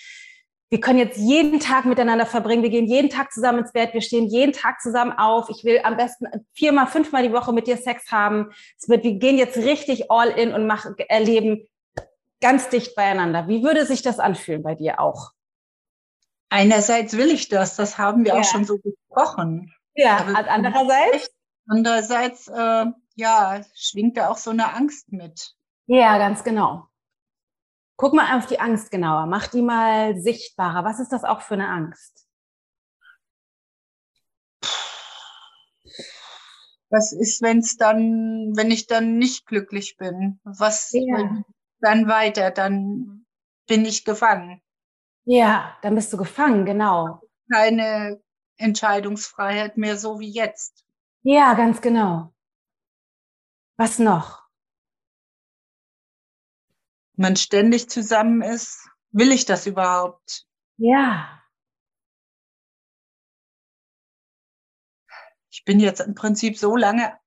Wir können jetzt jeden Tag miteinander verbringen. Wir gehen jeden Tag zusammen ins Bett. Wir stehen jeden Tag zusammen auf. Ich will am besten viermal, fünfmal die Woche mit dir Sex haben. Es wird, wir gehen jetzt richtig all in und machen, erleben ganz dicht beieinander. Wie würde sich das anfühlen bei dir auch? Einerseits will ich das. Das haben wir ja. auch schon so besprochen. Ja, Aber andererseits? Andererseits, äh, ja, schwingt da auch so eine Angst mit. Ja, ganz genau. Guck mal auf die Angst genauer. Mach die mal sichtbarer. Was ist das auch für eine Angst? Was ist, wenn es dann, wenn ich dann nicht glücklich bin? Was ja. dann weiter? Dann bin ich gefangen. Ja, dann bist du gefangen, genau. Keine Entscheidungsfreiheit mehr so wie jetzt. Ja, ganz genau. Was noch? Man ständig zusammen ist. Will ich das überhaupt? Ja. Ich bin jetzt im Prinzip so lange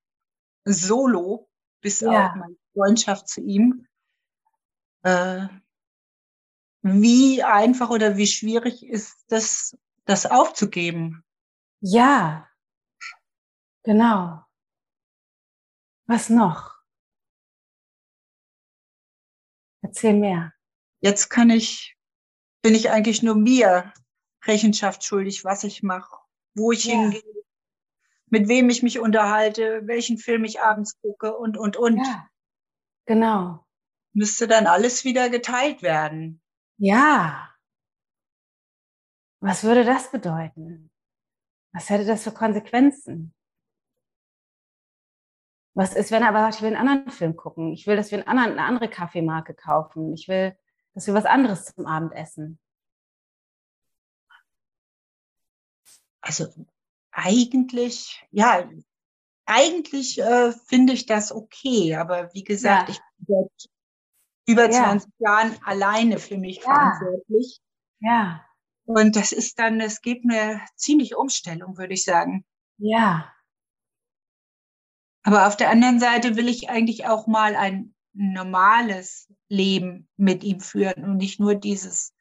solo, bis ja. auf meine Freundschaft zu ihm. Äh, wie einfach oder wie schwierig ist das das aufzugeben. Ja, genau. Was noch? Erzähl mehr. Jetzt kann ich, bin ich eigentlich nur mir Rechenschaft schuldig, was ich mache, wo ich ja. hingehe, mit wem ich mich unterhalte, welchen Film ich abends gucke und, und, und. Ja, genau. Müsste dann alles wieder geteilt werden. Ja, was würde das bedeuten? Was hätte das für Konsequenzen? Was ist, wenn er aber sagt, ich will einen anderen Film gucken? Ich will, dass wir einen eine andere Kaffeemarke kaufen. Ich will, dass wir was anderes zum Abendessen. Also eigentlich, ja, eigentlich äh, finde ich das okay. Aber wie gesagt, ja. ich bin seit über 20 ja. Jahren alleine für mich ja. verantwortlich. Ja. Und das ist dann, es gibt eine ziemliche Umstellung, würde ich sagen. Ja. Aber auf der anderen Seite will ich eigentlich auch mal ein normales Leben mit ihm führen und nicht nur dieses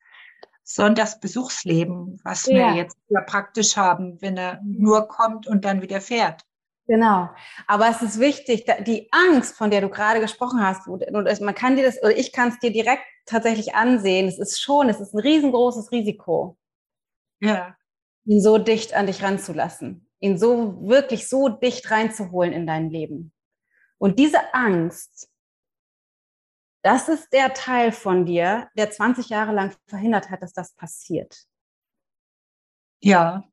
Sonntagsbesuchsleben, was ja. wir jetzt ja praktisch haben, wenn er nur kommt und dann wieder fährt. Genau. Aber es ist wichtig, die Angst, von der du gerade gesprochen hast, man kann dir das, oder ich kann es dir direkt tatsächlich ansehen, es ist schon, es ist ein riesengroßes Risiko. Ja. Ihn so dicht an dich ranzulassen, ihn so wirklich so dicht reinzuholen in dein Leben. Und diese Angst, das ist der Teil von dir, der 20 Jahre lang verhindert hat, dass das passiert. Ja.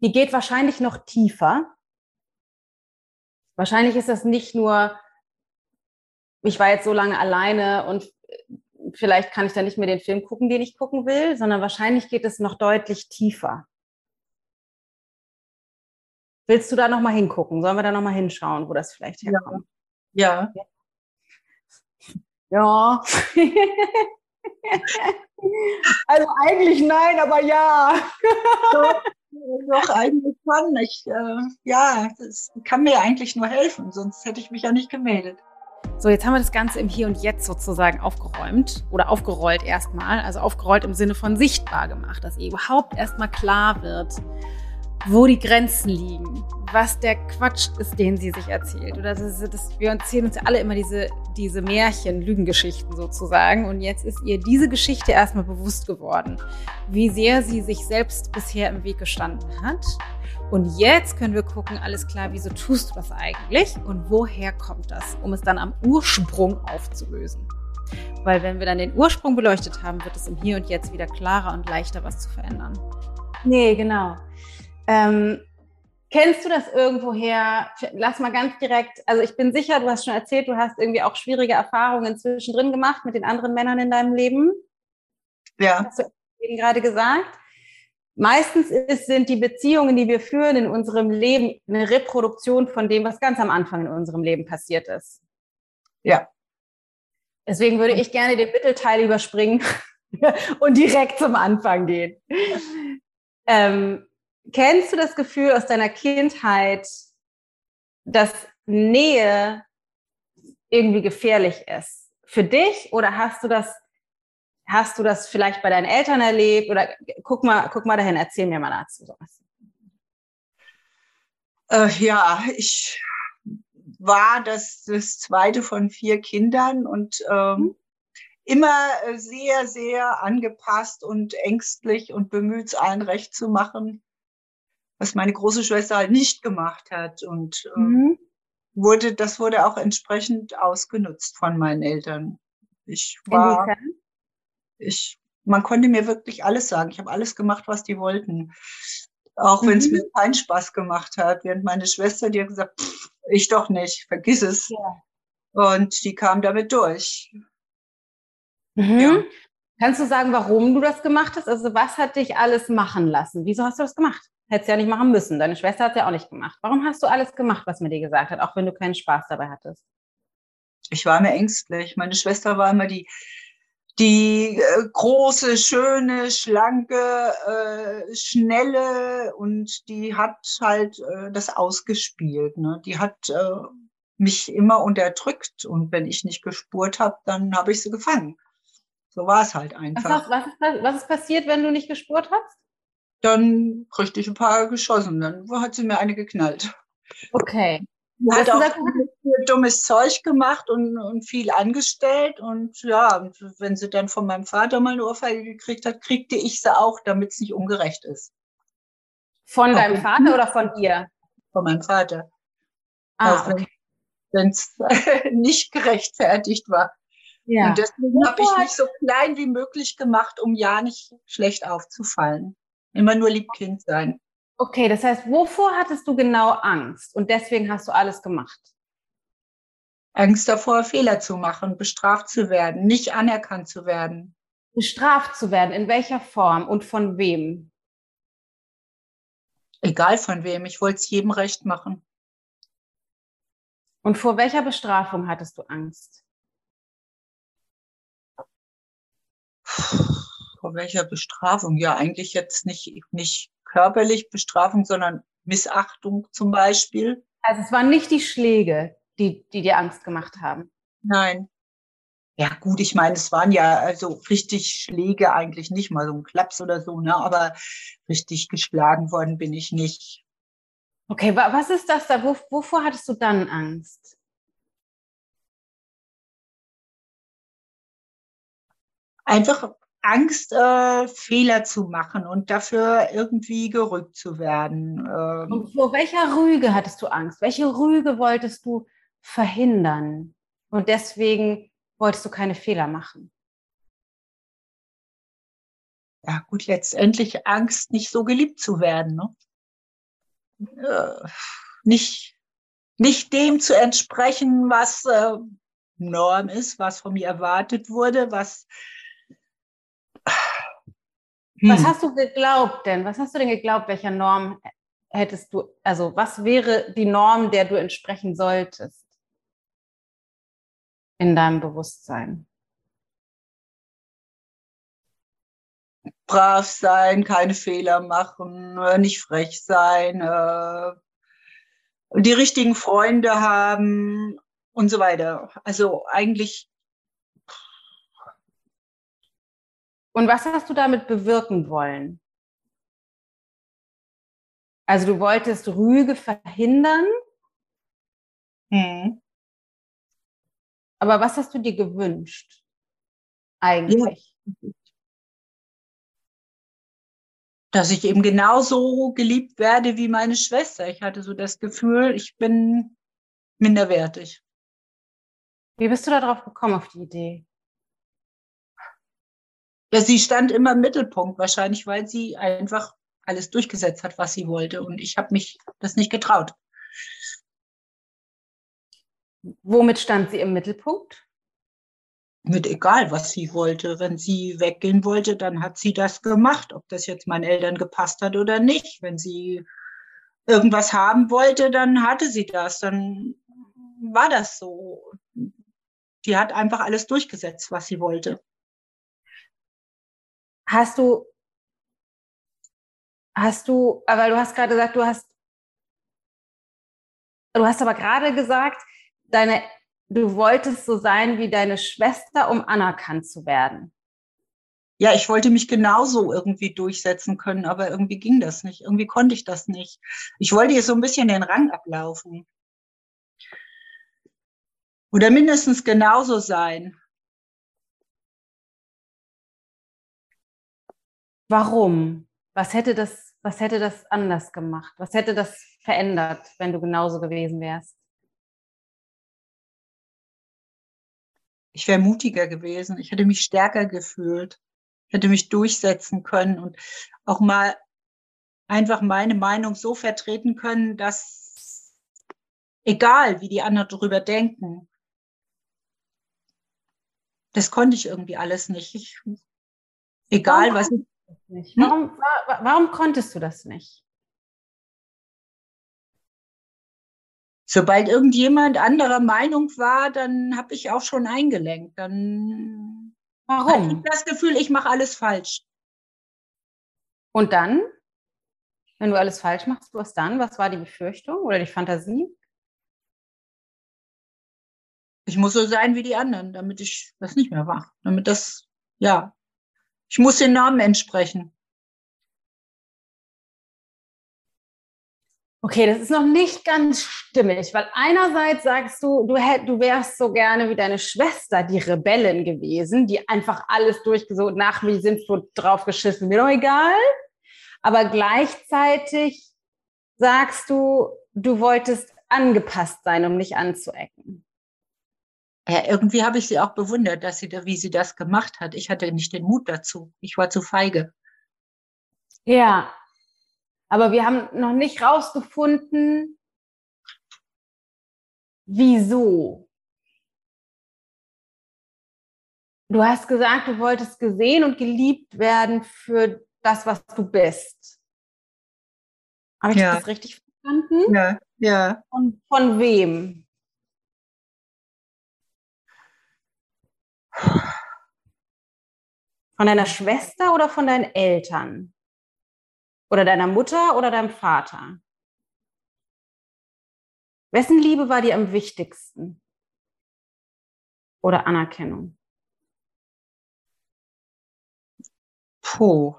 Die geht wahrscheinlich noch tiefer. Wahrscheinlich ist das nicht nur, ich war jetzt so lange alleine und vielleicht kann ich dann nicht mehr den Film gucken, den ich gucken will, sondern wahrscheinlich geht es noch deutlich tiefer. Willst du da noch mal hingucken? Sollen wir da noch mal hinschauen, wo das vielleicht herkommt? Ja. Ja. [LAUGHS] also eigentlich nein, aber ja. Doch, doch eigentlich schon. Ich, äh, ja, das kann mir eigentlich nur helfen, sonst hätte ich mich ja nicht gemeldet. So, jetzt haben wir das Ganze im Hier und Jetzt sozusagen aufgeräumt oder aufgerollt erstmal. Also aufgerollt im Sinne von sichtbar gemacht, dass ihr überhaupt erstmal klar wird, wo die Grenzen liegen, was der Quatsch ist, den sie sich erzählt. Oder das, das, wir erzählen uns alle immer diese, diese Märchen, Lügengeschichten sozusagen. Und jetzt ist ihr diese Geschichte erstmal bewusst geworden, wie sehr sie sich selbst bisher im Weg gestanden hat und jetzt können wir gucken, alles klar, wieso tust du das eigentlich und woher kommt das, um es dann am Ursprung aufzulösen. Weil wenn wir dann den Ursprung beleuchtet haben, wird es im Hier und Jetzt wieder klarer und leichter, was zu verändern. Nee, genau. Ähm, kennst du das irgendwoher? Lass mal ganz direkt, also ich bin sicher, du hast schon erzählt, du hast irgendwie auch schwierige Erfahrungen zwischendrin gemacht mit den anderen Männern in deinem Leben. Ja. Hast du eben gerade gesagt. Meistens ist, sind die Beziehungen, die wir führen in unserem Leben, eine Reproduktion von dem, was ganz am Anfang in unserem Leben passiert ist. Ja. Deswegen würde ich gerne den Mittelteil überspringen [LAUGHS] und direkt zum Anfang gehen. Ähm, kennst du das Gefühl aus deiner Kindheit, dass Nähe irgendwie gefährlich ist? Für dich oder hast du das Hast du das vielleicht bei deinen Eltern erlebt? Oder guck mal, guck mal dahin, erzähl mir mal dazu sowas. Äh, ja, ich war das, das zweite von vier Kindern und ähm, mhm. immer sehr, sehr angepasst und ängstlich und bemüht, es allen recht zu machen, was meine große Schwester halt nicht gemacht hat. Und äh, mhm. wurde, das wurde auch entsprechend ausgenutzt von meinen Eltern. Ich war. Ich, man konnte mir wirklich alles sagen. Ich habe alles gemacht, was die wollten. Auch wenn es mhm. mir keinen Spaß gemacht hat. Während meine Schwester, die hat gesagt, pff, ich doch nicht, vergiss es. Ja. Und die kam damit durch. Mhm. Ja. Kannst du sagen, warum du das gemacht hast? Also was hat dich alles machen lassen? Wieso hast du das gemacht? Hättest ja nicht machen müssen. Deine Schwester hat es ja auch nicht gemacht. Warum hast du alles gemacht, was mir dir gesagt hat, auch wenn du keinen Spaß dabei hattest? Ich war mir ängstlich. Meine Schwester war immer die, die äh, große, schöne, schlanke, äh, schnelle und die hat halt äh, das ausgespielt. Ne? Die hat äh, mich immer unterdrückt und wenn ich nicht gespurt habe, dann habe ich sie gefangen. So war es halt einfach. Was, was, ist, was ist passiert, wenn du nicht gespurt hast? Dann kriegte ich ein paar geschossen, dann hat sie mir eine geknallt. Okay. Sie hat auch viel dummes Zeug gemacht und, und viel angestellt. Und ja, wenn sie dann von meinem Vater mal eine Ohrfeige gekriegt hat, kriegte ich sie auch, damit es nicht ungerecht ist. Von deinem Vater oder von ihr? Von meinem Vater. Ah, also, okay. Wenn es [LAUGHS] nicht gerechtfertigt war. Ja. Und deswegen habe ich mich so klein wie möglich gemacht, um ja nicht schlecht aufzufallen. Immer nur lieb Kind sein. Okay, das heißt, wovor hattest du genau Angst und deswegen hast du alles gemacht? Angst davor, Fehler zu machen, bestraft zu werden, nicht anerkannt zu werden. Bestraft zu werden, in welcher Form und von wem? Egal von wem, ich wollte es jedem recht machen. Und vor welcher Bestrafung hattest du Angst? Vor welcher Bestrafung? Ja, eigentlich jetzt nicht, nicht körperlich Bestrafung, sondern Missachtung zum Beispiel. Also es waren nicht die Schläge, die, die dir Angst gemacht haben. Nein. Ja, gut, ich meine, es waren ja also richtig Schläge eigentlich nicht mal so ein Klaps oder so, ne? Aber richtig geschlagen worden bin ich nicht. Okay, was ist das da? wovor hattest du dann Angst? Einfach Angst, äh, Fehler zu machen und dafür irgendwie gerügt zu werden. Ähm. Und vor welcher Rüge hattest du Angst? Welche Rüge wolltest du verhindern? Und deswegen wolltest du keine Fehler machen. Ja, gut, letztendlich Angst, nicht so geliebt zu werden. Ne? Äh, nicht, nicht dem zu entsprechen, was äh, Norm ist, was von mir erwartet wurde, was. Hm. Was hast du geglaubt denn? Was hast du denn geglaubt, welcher Norm hättest du, also was wäre die Norm, der du entsprechen solltest? in deinem Bewusstsein? Brav sein, keine Fehler machen, äh, nicht frech sein, äh, die richtigen Freunde haben, und so weiter. Also eigentlich. Und was hast du damit bewirken wollen? Also du wolltest Rüge verhindern. Hm. Aber was hast du dir gewünscht? Eigentlich. Ja. Dass ich eben genauso geliebt werde wie meine Schwester. Ich hatte so das Gefühl, ich bin minderwertig. Wie bist du darauf gekommen, auf die Idee? Ja, sie stand immer im Mittelpunkt, wahrscheinlich, weil sie einfach alles durchgesetzt hat, was sie wollte. Und ich habe mich das nicht getraut. Womit stand sie im Mittelpunkt? Mit egal, was sie wollte. Wenn sie weggehen wollte, dann hat sie das gemacht, ob das jetzt meinen Eltern gepasst hat oder nicht. Wenn sie irgendwas haben wollte, dann hatte sie das. Dann war das so. Die hat einfach alles durchgesetzt, was sie wollte. Hast du, hast du, weil du hast gerade gesagt, du hast, du hast aber gerade gesagt, deine, du wolltest so sein wie deine Schwester, um anerkannt zu werden. Ja, ich wollte mich genauso irgendwie durchsetzen können, aber irgendwie ging das nicht. Irgendwie konnte ich das nicht. Ich wollte ihr so ein bisschen den Rang ablaufen. Oder mindestens genauso sein. Warum? Was hätte das, was hätte das anders gemacht? Was hätte das verändert, wenn du genauso gewesen wärst? Ich wäre mutiger gewesen. Ich hätte mich stärker gefühlt. Ich hätte mich durchsetzen können und auch mal einfach meine Meinung so vertreten können, dass egal, wie die anderen darüber denken, das konnte ich irgendwie alles nicht. Ich, egal, was ich. Nicht? Hm? Warum, warum konntest du das nicht? Sobald irgendjemand anderer Meinung war, dann habe ich auch schon eingelenkt. Dann Warum? hatte ich das Gefühl, ich mache alles falsch. Und dann, wenn du alles falsch machst, was dann? Was war die Befürchtung oder die Fantasie? Ich muss so sein wie die anderen, damit ich das nicht mehr mache. Damit das, ja, ich muss den Namen entsprechen. Okay, das ist noch nicht ganz stimmig, weil einerseits sagst du, du, hätt, du wärst so gerne wie deine Schwester, die Rebellin gewesen, die einfach alles durchgesucht, nach wie sind so draufgeschissen, mir doch egal. Aber gleichzeitig sagst du, du wolltest angepasst sein, um nicht anzuecken. Ja, irgendwie habe ich sie auch bewundert, dass sie da, wie sie das gemacht hat. Ich hatte nicht den Mut dazu. Ich war zu feige. Ja, aber wir haben noch nicht rausgefunden, wieso. Du hast gesagt, du wolltest gesehen und geliebt werden für das, was du bist. Habe ich ja. das richtig verstanden? Ja, ja. Und von wem? Von deiner Schwester oder von deinen Eltern? Oder deiner Mutter oder deinem Vater? Wessen Liebe war dir am wichtigsten? Oder Anerkennung? Puh,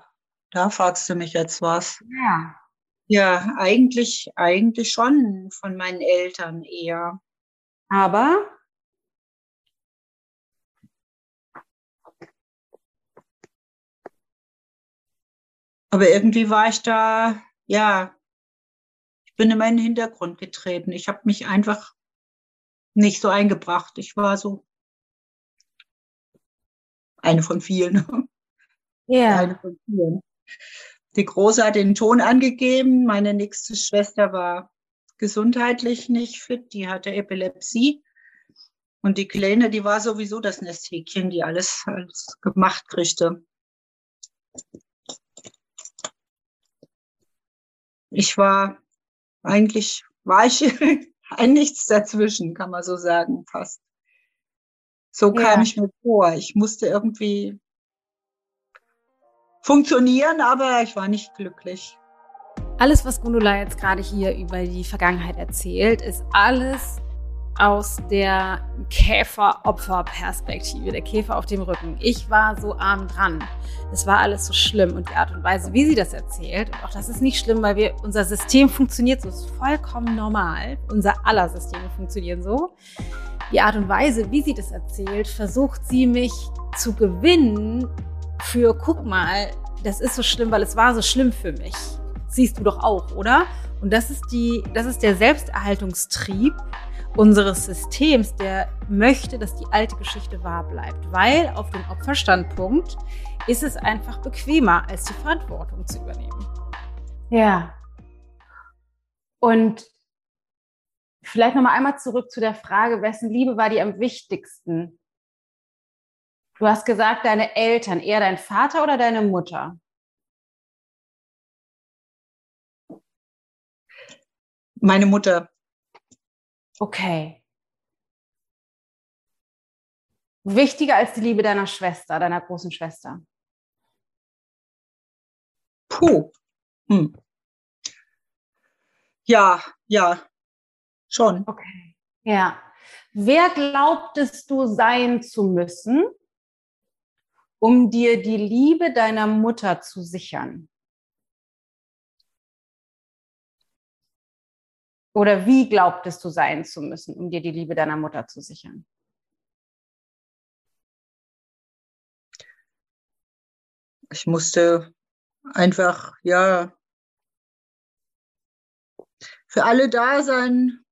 da fragst du mich jetzt was. Ja. Ja, eigentlich, eigentlich schon von meinen Eltern eher. Aber Aber irgendwie war ich da, ja, ich bin in meinen Hintergrund getreten. Ich habe mich einfach nicht so eingebracht. Ich war so eine von vielen. [LAUGHS] Ja. Eine von vielen. Die Große hat den Ton angegeben. Meine nächste Schwester war gesundheitlich nicht fit. Die hatte Epilepsie. Und die Kleine, die war sowieso das Nesthäkchen, die alles, alles gemacht kriegte ich war eigentlich, war ich [LAUGHS] ein Nichts dazwischen, kann man so sagen, fast. So ja. kam ich mir vor. Ich musste irgendwie funktionieren, aber ich war nicht glücklich. Alles, was Gundula jetzt gerade hier über die Vergangenheit erzählt, ist alles aus der Käferopferperspektive, der Käfer auf dem Rücken. Ich war so arm dran. Es war alles so schlimm und die Art und Weise, wie sie das erzählt, und auch das ist nicht schlimm, weil wir, unser System funktioniert so, ist vollkommen normal. Unser aller Systeme funktionieren so. Die Art und Weise, wie sie das erzählt, versucht sie mich zu gewinnen für, guck mal, das ist so schlimm, weil es war so schlimm für mich. Siehst du doch auch, oder? Und das ist die, das ist der Selbsterhaltungstrieb, unseres Systems, der möchte, dass die alte Geschichte wahr bleibt. Weil auf dem Opferstandpunkt ist es einfach bequemer, als die Verantwortung zu übernehmen. Ja. Und vielleicht nochmal einmal zurück zu der Frage, wessen Liebe war dir am wichtigsten? Du hast gesagt, deine Eltern, eher dein Vater oder deine Mutter? Meine Mutter. Okay. Wichtiger als die Liebe deiner Schwester, deiner großen Schwester? Puh. Hm. Ja, ja, schon. Okay. Ja. Wer glaubtest du sein zu müssen, um dir die Liebe deiner Mutter zu sichern? Oder wie glaubtest du sein zu müssen, um dir die Liebe deiner Mutter zu sichern? Ich musste einfach, ja, für alle da sein.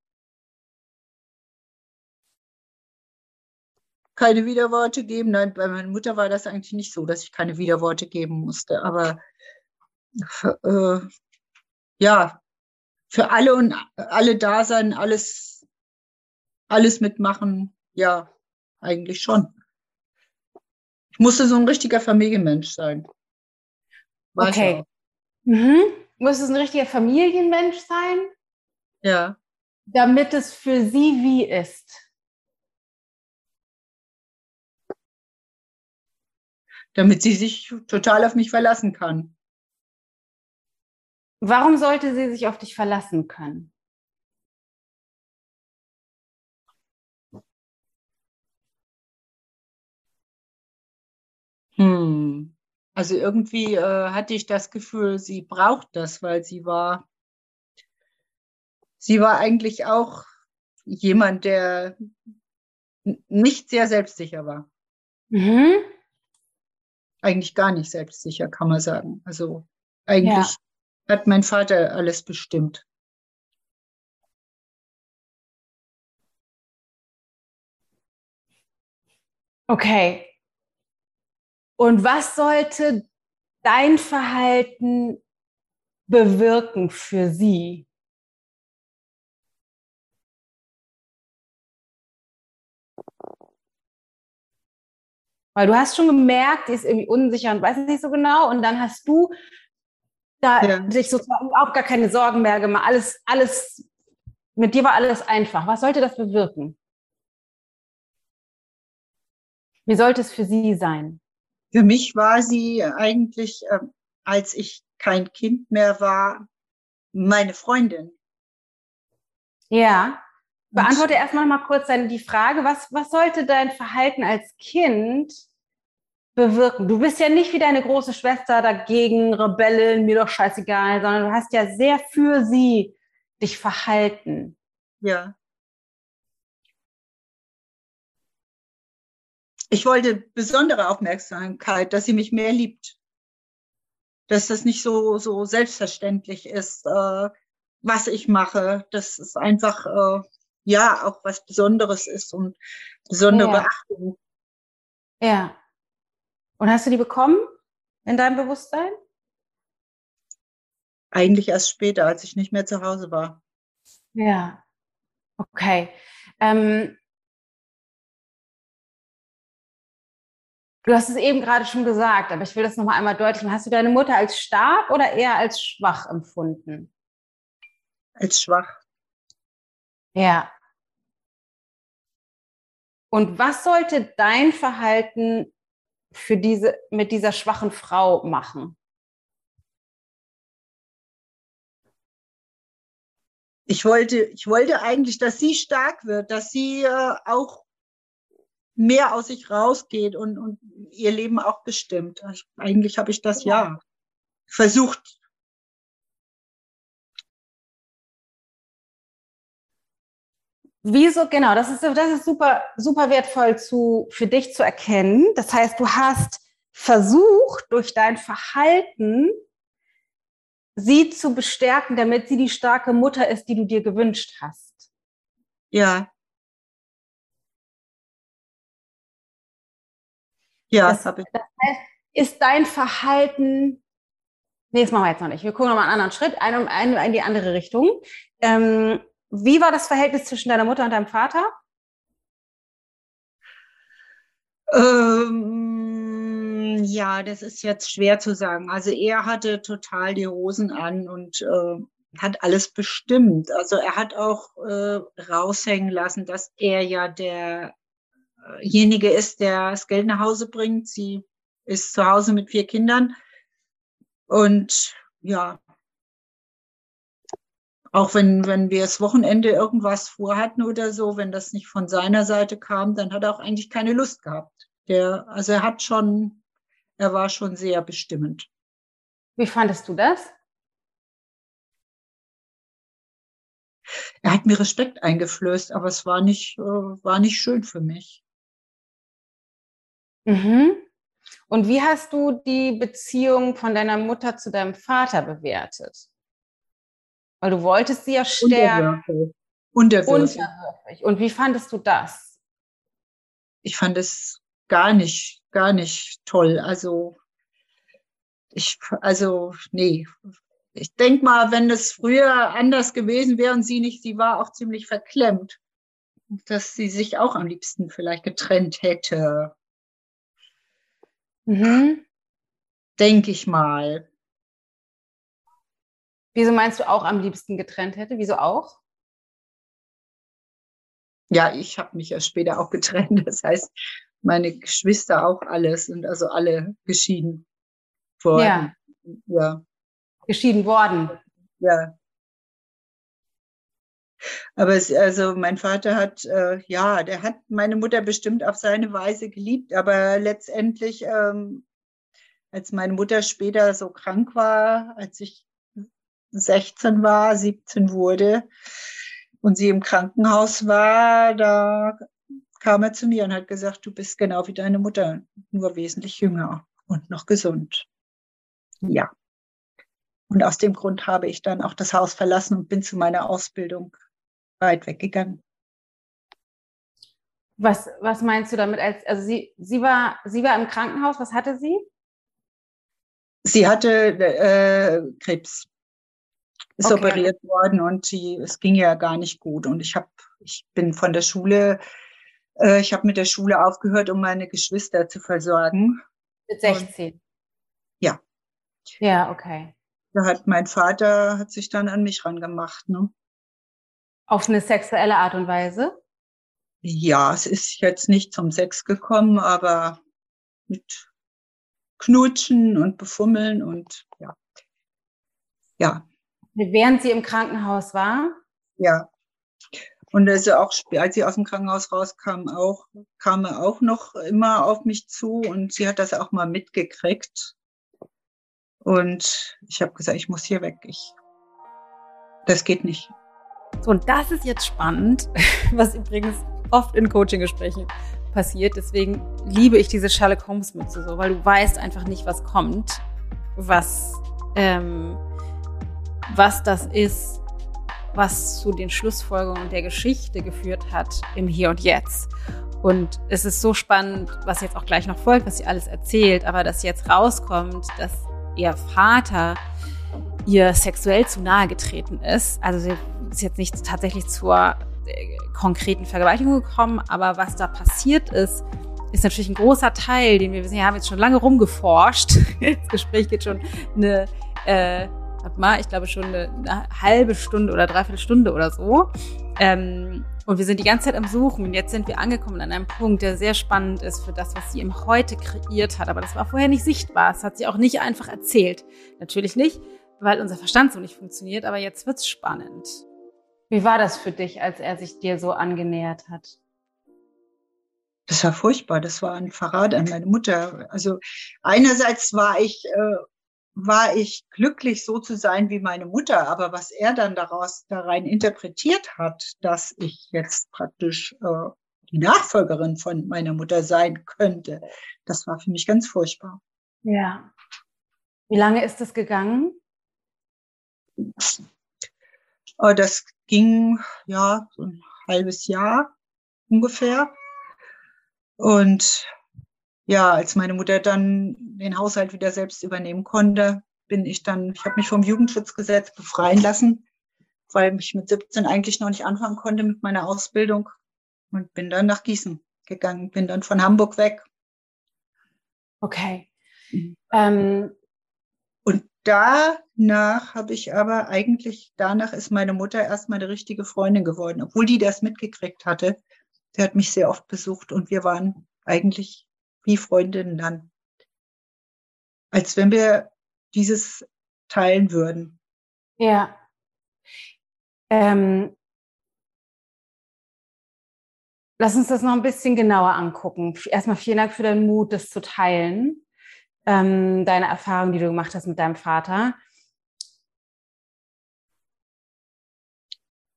Keine Widerworte geben. Nein, bei meiner Mutter war das eigentlich nicht so, dass ich keine Widerworte geben musste. Aber äh, ja, für alle und alle da sein, alles, alles mitmachen, ja, eigentlich schon. Ich musste so ein richtiger Familienmensch sein. War okay. Mhm. Muss es ein richtiger Familienmensch sein? Ja. Damit es für sie wie ist. Damit sie sich total auf mich verlassen kann. Warum sollte sie sich auf dich verlassen können? Hm. Also irgendwie äh, hatte ich das Gefühl, sie braucht das, weil sie war, sie war eigentlich auch jemand, der nicht sehr selbstsicher war. Mhm. Eigentlich gar nicht selbstsicher, kann man sagen. Also eigentlich ja hat mein Vater alles bestimmt. Okay. Und was sollte dein Verhalten bewirken für sie? Weil du hast schon gemerkt, die ist irgendwie unsicher und weiß nicht so genau. Und dann hast du da ja. sich sozusagen auch gar keine Sorgen mehr gemacht. Alles, alles, mit dir war alles einfach. Was sollte das bewirken? Wie sollte es für sie sein? Für mich war sie eigentlich, äh, als ich kein Kind mehr war, meine Freundin. Ja. Beantworte erstmal mal kurz die Frage, was, was sollte dein Verhalten als Kind bewirken. Du bist ja nicht wie deine große Schwester dagegen, Rebellin, mir doch scheißegal, sondern du hast ja sehr für sie dich verhalten. Ja. Ich wollte besondere Aufmerksamkeit, dass sie mich mehr liebt. Dass das nicht so, so selbstverständlich ist, äh, was ich mache. Dass es einfach, äh, ja, auch was Besonderes ist und besondere ja. Beachtung. Ja. Und hast du die bekommen in deinem Bewusstsein? Eigentlich erst später, als ich nicht mehr zu Hause war. Ja, okay. Ähm, du hast es eben gerade schon gesagt, aber ich will das nochmal einmal deutlich machen. Hast du deine Mutter als stark oder eher als schwach empfunden? Als schwach. Ja. Und was sollte dein Verhalten für diese, mit dieser schwachen Frau machen? ich wollte, ich wollte eigentlich, dass sie stark wird, dass sie äh, auch mehr aus sich rausgeht und, und ihr Leben auch bestimmt. Ich, eigentlich habe ich das ja versucht. Wieso, genau, das ist, das ist super, super wertvoll zu, für dich zu erkennen. Das heißt, du hast versucht, durch dein Verhalten sie zu bestärken, damit sie die starke Mutter ist, die du dir gewünscht hast. Ja. Ja, das, habe ich. Das heißt, ist dein Verhalten. Nee, das machen wir jetzt noch nicht. Wir gucken nochmal einen anderen Schritt, ein, ein, in die andere Richtung. Ähm, wie war das Verhältnis zwischen deiner Mutter und deinem Vater? Ähm, ja, das ist jetzt schwer zu sagen. Also er hatte total die Hosen an und äh, hat alles bestimmt. Also er hat auch äh, raushängen lassen, dass er ja derjenige ist, der das Geld nach Hause bringt. Sie ist zu Hause mit vier Kindern. Und ja, auch wenn, wenn wir das Wochenende irgendwas vorhatten oder so, wenn das nicht von seiner Seite kam, dann hat er auch eigentlich keine Lust gehabt. Der, also er hat schon, er war schon sehr bestimmend. Wie fandest du das? Er hat mir Respekt eingeflößt, aber es war nicht, äh, war nicht schön für mich. Mhm. Und wie hast du die Beziehung von deiner Mutter zu deinem Vater bewertet? Weil du wolltest sie ja stärken. Unterwürfig. Unterwürfig. Und wie fandest du das? Ich fand es gar nicht, gar nicht toll. Also, ich, also, nee. Ich denke mal, wenn es früher anders gewesen wäre und sie nicht, sie war auch ziemlich verklemmt, dass sie sich auch am liebsten vielleicht getrennt hätte. Mhm. Denke ich mal. Wieso meinst du auch am liebsten getrennt hätte? Wieso auch? Ja, ich habe mich ja später auch getrennt. Das heißt, meine Geschwister auch alles sind also alle geschieden worden. Ja. ja. Geschieden worden. Ja. Aber es, also mein Vater hat, äh, ja, der hat meine Mutter bestimmt auf seine Weise geliebt, aber letztendlich, ähm, als meine Mutter später so krank war, als ich 16 war, 17 wurde und sie im Krankenhaus war, da kam er zu mir und hat gesagt, du bist genau wie deine Mutter, nur wesentlich jünger und noch gesund. Ja. Und aus dem Grund habe ich dann auch das Haus verlassen und bin zu meiner Ausbildung weit weggegangen. Was, was meinst du damit? Als, also sie, sie, war, sie war im Krankenhaus, was hatte sie? Sie hatte äh, Krebs ist okay. operiert worden und die, es ging ja gar nicht gut. Und ich habe, ich bin von der Schule, äh, ich habe mit der Schule aufgehört, um meine Geschwister zu versorgen. Mit 16? Und, ja. Ja, okay. Da hat mein Vater hat sich dann an mich rangemacht. Ne? Auf eine sexuelle Art und Weise? Ja, es ist jetzt nicht zum Sex gekommen, aber mit Knutschen und Befummeln und ja. Ja, Während sie im Krankenhaus war? Ja. Und also auch, als sie aus dem Krankenhaus rauskam, auch, kam er auch noch immer auf mich zu und sie hat das auch mal mitgekriegt. Und ich habe gesagt, ich muss hier weg. Ich, das geht nicht. So, und das ist jetzt spannend, [LAUGHS] was übrigens oft in Coaching-Gesprächen passiert. Deswegen liebe ich diese Sherlock Holmes-Mütze so, weil du weißt einfach nicht, was kommt, was ähm, was das ist, was zu den Schlussfolgerungen der Geschichte geführt hat im Hier und Jetzt. Und es ist so spannend, was jetzt auch gleich noch folgt, was sie alles erzählt, aber dass jetzt rauskommt, dass ihr Vater ihr sexuell zu nahe getreten ist. Also sie ist jetzt nicht tatsächlich zur äh, konkreten Vergewaltigung gekommen, aber was da passiert ist, ist natürlich ein großer Teil, den wir wissen, wir haben jetzt schon lange rumgeforscht. [LAUGHS] Das Gespräch geht schon eine äh, mal, ich glaube schon eine, eine halbe Stunde oder dreiviertel Stunde oder so. Ähm, und wir sind die ganze Zeit am Suchen und jetzt sind wir angekommen an einem Punkt, der sehr spannend ist für das, was sie im Heute kreiert hat. Aber das war vorher nicht sichtbar. Das hat sie auch nicht einfach erzählt. Natürlich nicht, weil unser Verstand so nicht funktioniert, aber jetzt wird's spannend. Wie war das für dich, als er sich dir so angenähert hat? Das war furchtbar. Das war ein Verrat an meine Mutter. Also einerseits war ich, äh, war ich glücklich, so zu sein wie meine Mutter, aber was er dann daraus da rein interpretiert hat, dass ich jetzt praktisch äh, die Nachfolgerin von meiner Mutter sein könnte, das war für mich ganz furchtbar. Ja. Wie lange ist es gegangen? Oh, das ging ja so ein halbes Jahr ungefähr. Und ja, als meine Mutter dann den Haushalt wieder selbst übernehmen konnte, bin ich dann, ich habe mich vom Jugendschutzgesetz befreien lassen, weil ich mit 17 eigentlich noch nicht anfangen konnte mit meiner Ausbildung und bin dann nach Gießen gegangen, bin dann von Hamburg weg. Okay. Mhm. Ähm, und danach habe ich aber eigentlich, danach ist meine Mutter erst meine richtige Freundin geworden, obwohl die das mitgekriegt hatte. Sie hat mich sehr oft besucht und wir waren eigentlich wie Freundinnen dann. Als wenn wir dieses teilen würden. Ja. Ähm, lass uns das noch ein bisschen genauer angucken. Erstmal vielen Dank für deinen Mut, das zu teilen ähm, deine Erfahrung, die du gemacht hast mit deinem Vater.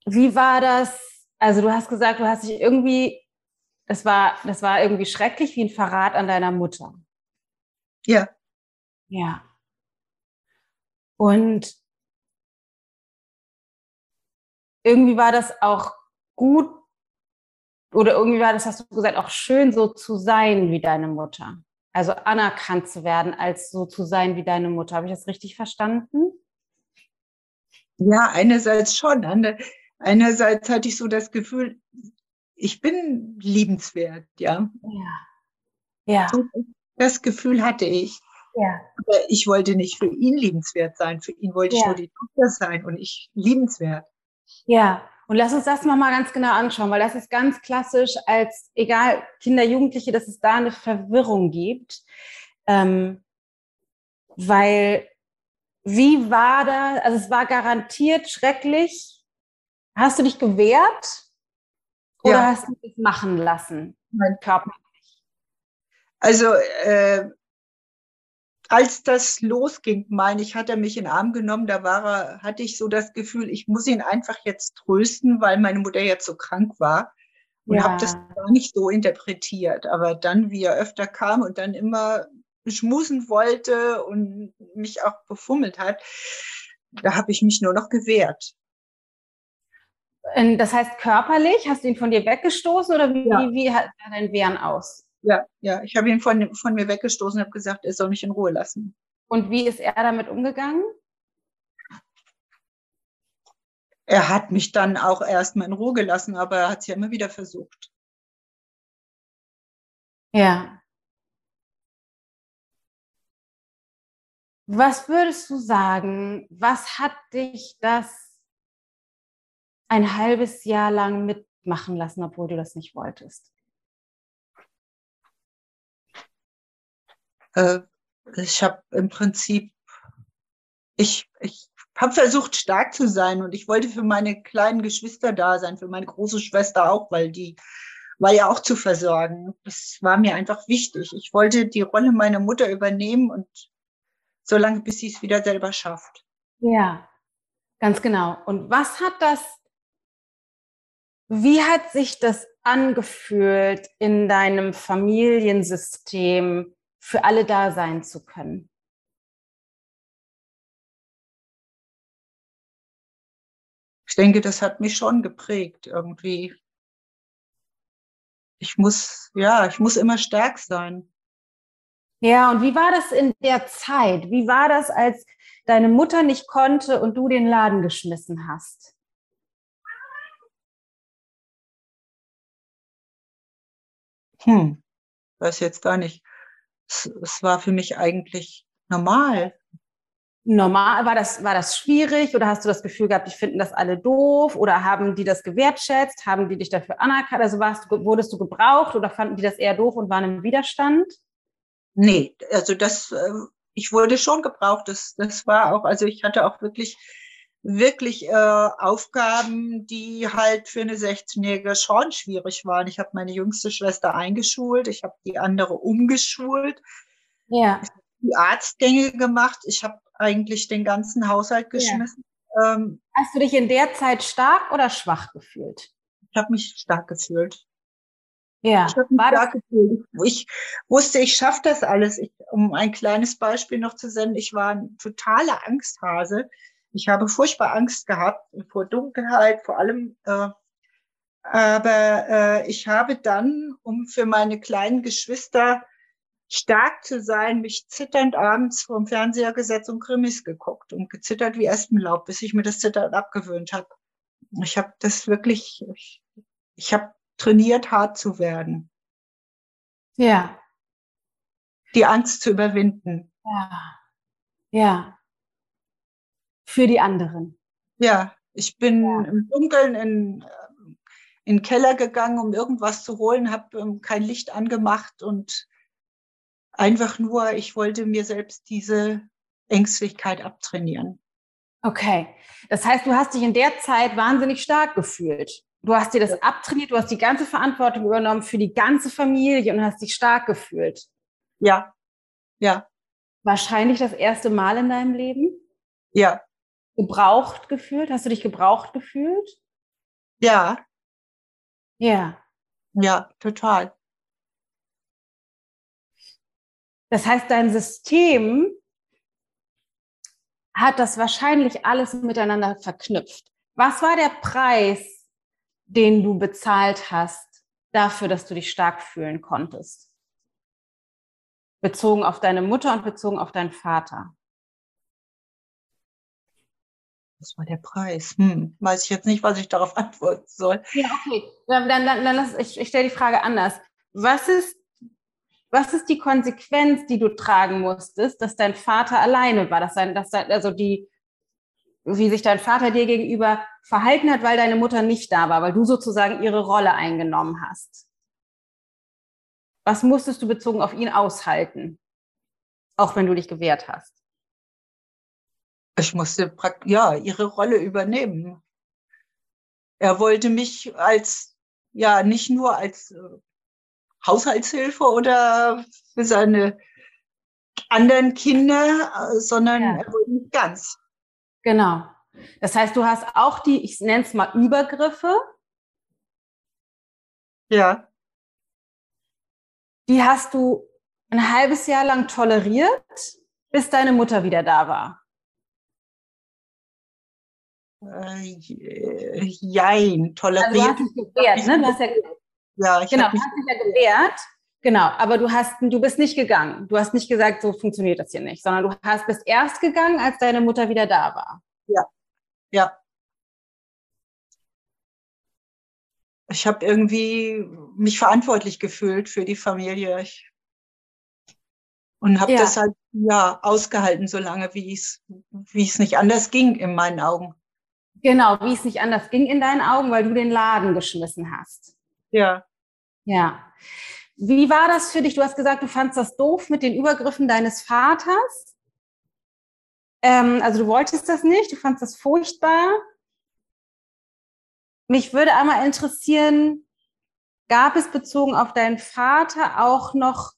Wie war das? Also du hast gesagt, du hast dich irgendwie, das war, das war irgendwie schrecklich wie ein Verrat an deiner Mutter. Ja. Ja. Und irgendwie war das auch gut oder irgendwie war das, hast du gesagt, auch schön so zu sein wie deine Mutter. Also anerkannt zu werden, als so zu sein wie deine Mutter. Habe ich das richtig verstanden? Ja, einerseits schon. Einerseits hatte ich so das Gefühl, ich bin liebenswert, ja. Ja. ja. Das Gefühl hatte ich. Ja. Aber ich wollte nicht für ihn liebenswert sein. Für ihn wollte ja. ich nur die Tochter sein und ich liebenswert. Ja, und lass uns das nochmal ganz genau anschauen, weil das ist ganz klassisch als, egal, Kinder, Jugendliche, dass es da eine Verwirrung gibt. Ähm, weil, wie war da, also es war garantiert schrecklich. Hast du dich gewehrt? Oder ja. hast du es machen lassen? Mein Körper. Also, äh, als das losging, meine ich, hat er mich in den Arm genommen. Da war er, hatte ich so das Gefühl, ich muss ihn einfach jetzt trösten, weil meine Mutter jetzt so krank war. Und ja. habe das gar nicht so interpretiert. Aber dann, wie er öfter kam und dann immer schmusen wollte und mich auch befummelt hat, da habe ich mich nur noch gewehrt. Ähm, das heißt körperlich, hast du ihn von dir weggestoßen oder wie, ja. wie, wie hat dein Wehren aus? Ja, ja. Ich habe ihn von, von mir weggestoßen und habe gesagt, er soll mich in Ruhe lassen. Und wie ist er damit umgegangen? Er hat mich dann auch erstmal in Ruhe gelassen, aber er hat es ja immer wieder versucht. Ja. Was würdest du sagen, was hat dich das ein halbes Jahr lang mitmachen lassen, obwohl du das nicht wolltest? Äh, ich habe im Prinzip, ich, ich habe versucht, stark zu sein und ich wollte für meine kleinen Geschwister da sein, für meine große Schwester auch, weil die war ja auch zu versorgen. Das war mir einfach wichtig. Ich wollte die Rolle meiner Mutter übernehmen und so lange, bis sie es wieder selber schafft. Ja, ganz genau. Und was hat das, wie hat sich das angefühlt in deinem Familiensystem, für alle da sein zu können. Ich denke, das hat mich schon geprägt irgendwie. Ich muss, ja, ich muss immer stark sein. Ja, und wie war das in der Zeit? Wie war das, als deine Mutter nicht konnte und du den Laden geschmissen hast? Hm, weiß jetzt gar nicht. Es, war für mich eigentlich normal. Normal, war das, war das schwierig? Oder hast du das Gefühl gehabt, die finden das alle doof? Oder haben die das gewertschätzt, haben die dich dafür anerkannt, also warst, wurdest du gebraucht? Oder fanden die das eher doof und waren im Widerstand? Nee, also das, ähm, ich wurde schon gebraucht, das, das war auch, also ich hatte auch wirklich wirklich äh, Aufgaben, die halt für eine 16-Jährige schon schwierig waren. Ich habe meine jüngste Schwester eingeschult, ich habe die andere umgeschult. Ja. Die Arztgänge gemacht. Ich habe eigentlich den ganzen Haushalt geschmissen. Ja. Ähm, Hast du dich in der Zeit stark oder schwach gefühlt? Ich habe mich stark gefühlt. Ja. Ich habe mich stark gefühlt. Ich wusste, ich schaffe das alles. Ich, um ein kleines Beispiel noch zu senden, ich war ein totaler Angsthase. Ich habe furchtbar Angst gehabt vor Dunkelheit, vor allem. Äh, aber äh, ich habe dann, um für meine kleinen Geschwister stark zu sein, mich zitternd abends vorm Fernseher gesetzt und Krimis geguckt und gezittert wie Espenlaub, bis ich mir das Zittern abgewöhnt habe. Ich habe das wirklich, ich, ich habe trainiert, hart zu werden. Ja. Die Angst zu überwinden. Ja. Ja. Für die anderen. Ja, ich bin ja. im Dunkeln in, in den Keller gegangen, um irgendwas zu holen, habe ähm, kein Licht angemacht und einfach nur, ich wollte mir selbst diese Ängstlichkeit abtrainieren. Okay. Das heißt, du hast dich in der Zeit wahnsinnig stark gefühlt. Du hast dir das abtrainiert, du hast die ganze Verantwortung übernommen für die ganze Familie und hast dich stark gefühlt. Ja. Ja. Wahrscheinlich das erste Mal in deinem Leben? Ja. Gebraucht gefühlt? Hast du dich gebraucht gefühlt? Ja. Ja. Ja, total. Das heißt, dein System hat das wahrscheinlich alles miteinander verknüpft. Was war der Preis, den du bezahlt hast dafür, dass du dich stark fühlen konntest? Bezogen auf deine Mutter und bezogen auf deinen Vater. Was war der Preis? Hm, weiß ich jetzt nicht, was ich darauf [LAUGHS] antworten soll. Ja, okay. Dann, dann, dann lass, ich, ich stelle die Frage anders. Was ist was ist die Konsequenz, die du tragen musstest, dass dein Vater alleine war, dass dein, dass dein, also die, wie sich dein Vater dir gegenüber verhalten hat, weil deine Mutter nicht da war, weil du sozusagen ihre Rolle eingenommen hast? Was musstest du bezogen auf ihn aushalten, auch wenn du dich gewehrt hast? Ich musste ja ihre Rolle übernehmen. Er wollte mich als ja nicht nur als äh, Haushaltshilfe oder für seine anderen Kinder, äh, sondern ja. er wurde nicht ganz. Genau. Das heißt, du hast auch die, ich nenne es mal Übergriffe. Ja. Die hast du ein halbes Jahr lang toleriert, bis deine Mutter wieder da war. Äh, jein, toleriert. Also du hast dich gewehrt, ne? Du hast ja ja, ich genau, du hast dich ja gewehrt. Genau, aber du hast, du bist nicht gegangen. Du hast nicht gesagt, so funktioniert das hier nicht, sondern du hast bist erst gegangen, als deine Mutter wieder da war. Ja, ja. Ich habe irgendwie mich verantwortlich gefühlt für die Familie. Ich, und habe ja. das halt ja ausgehalten, solange wie es wie es nicht anders ging in meinen Augen. Genau, wie es nicht anders ging in deinen Augen, weil du den Laden geschmissen hast. Ja. Ja. Wie war das für dich? Du hast gesagt, du fandst das doof mit den Übergriffen deines Vaters. Ähm, also du wolltest das nicht, du fandst das furchtbar. Mich würde einmal interessieren, gab es bezogen auf deinen Vater auch noch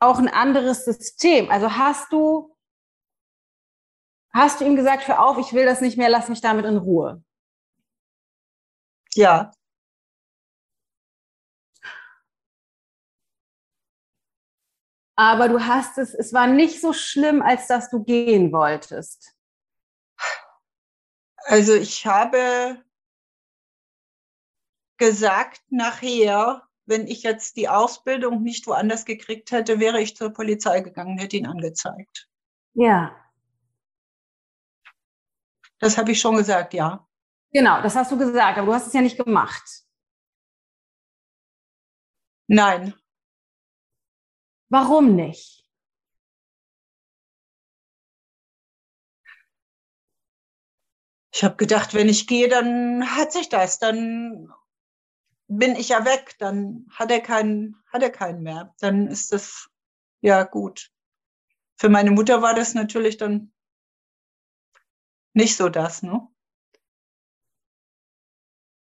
auch ein anderes System? Also hast du hast du ihm gesagt, hör auf, ich will das nicht mehr, lass mich damit in Ruhe? Ja. Aber du hast es, es war nicht so schlimm, als dass du gehen wolltest. Also ich habe gesagt nachher, wenn ich jetzt die Ausbildung nicht woanders gekriegt hätte, wäre ich zur Polizei gegangen, hätte ihn angezeigt. Ja. Das habe ich schon gesagt, ja. Genau, das hast du gesagt, aber du hast es ja nicht gemacht. Nein. Warum nicht? Ich habe gedacht, wenn ich gehe, dann hat sich das, dann bin ich ja weg, dann hat er keinen, hat er keinen mehr. Dann ist das ja gut. für meine Mutter war das natürlich dann nicht so das, ne?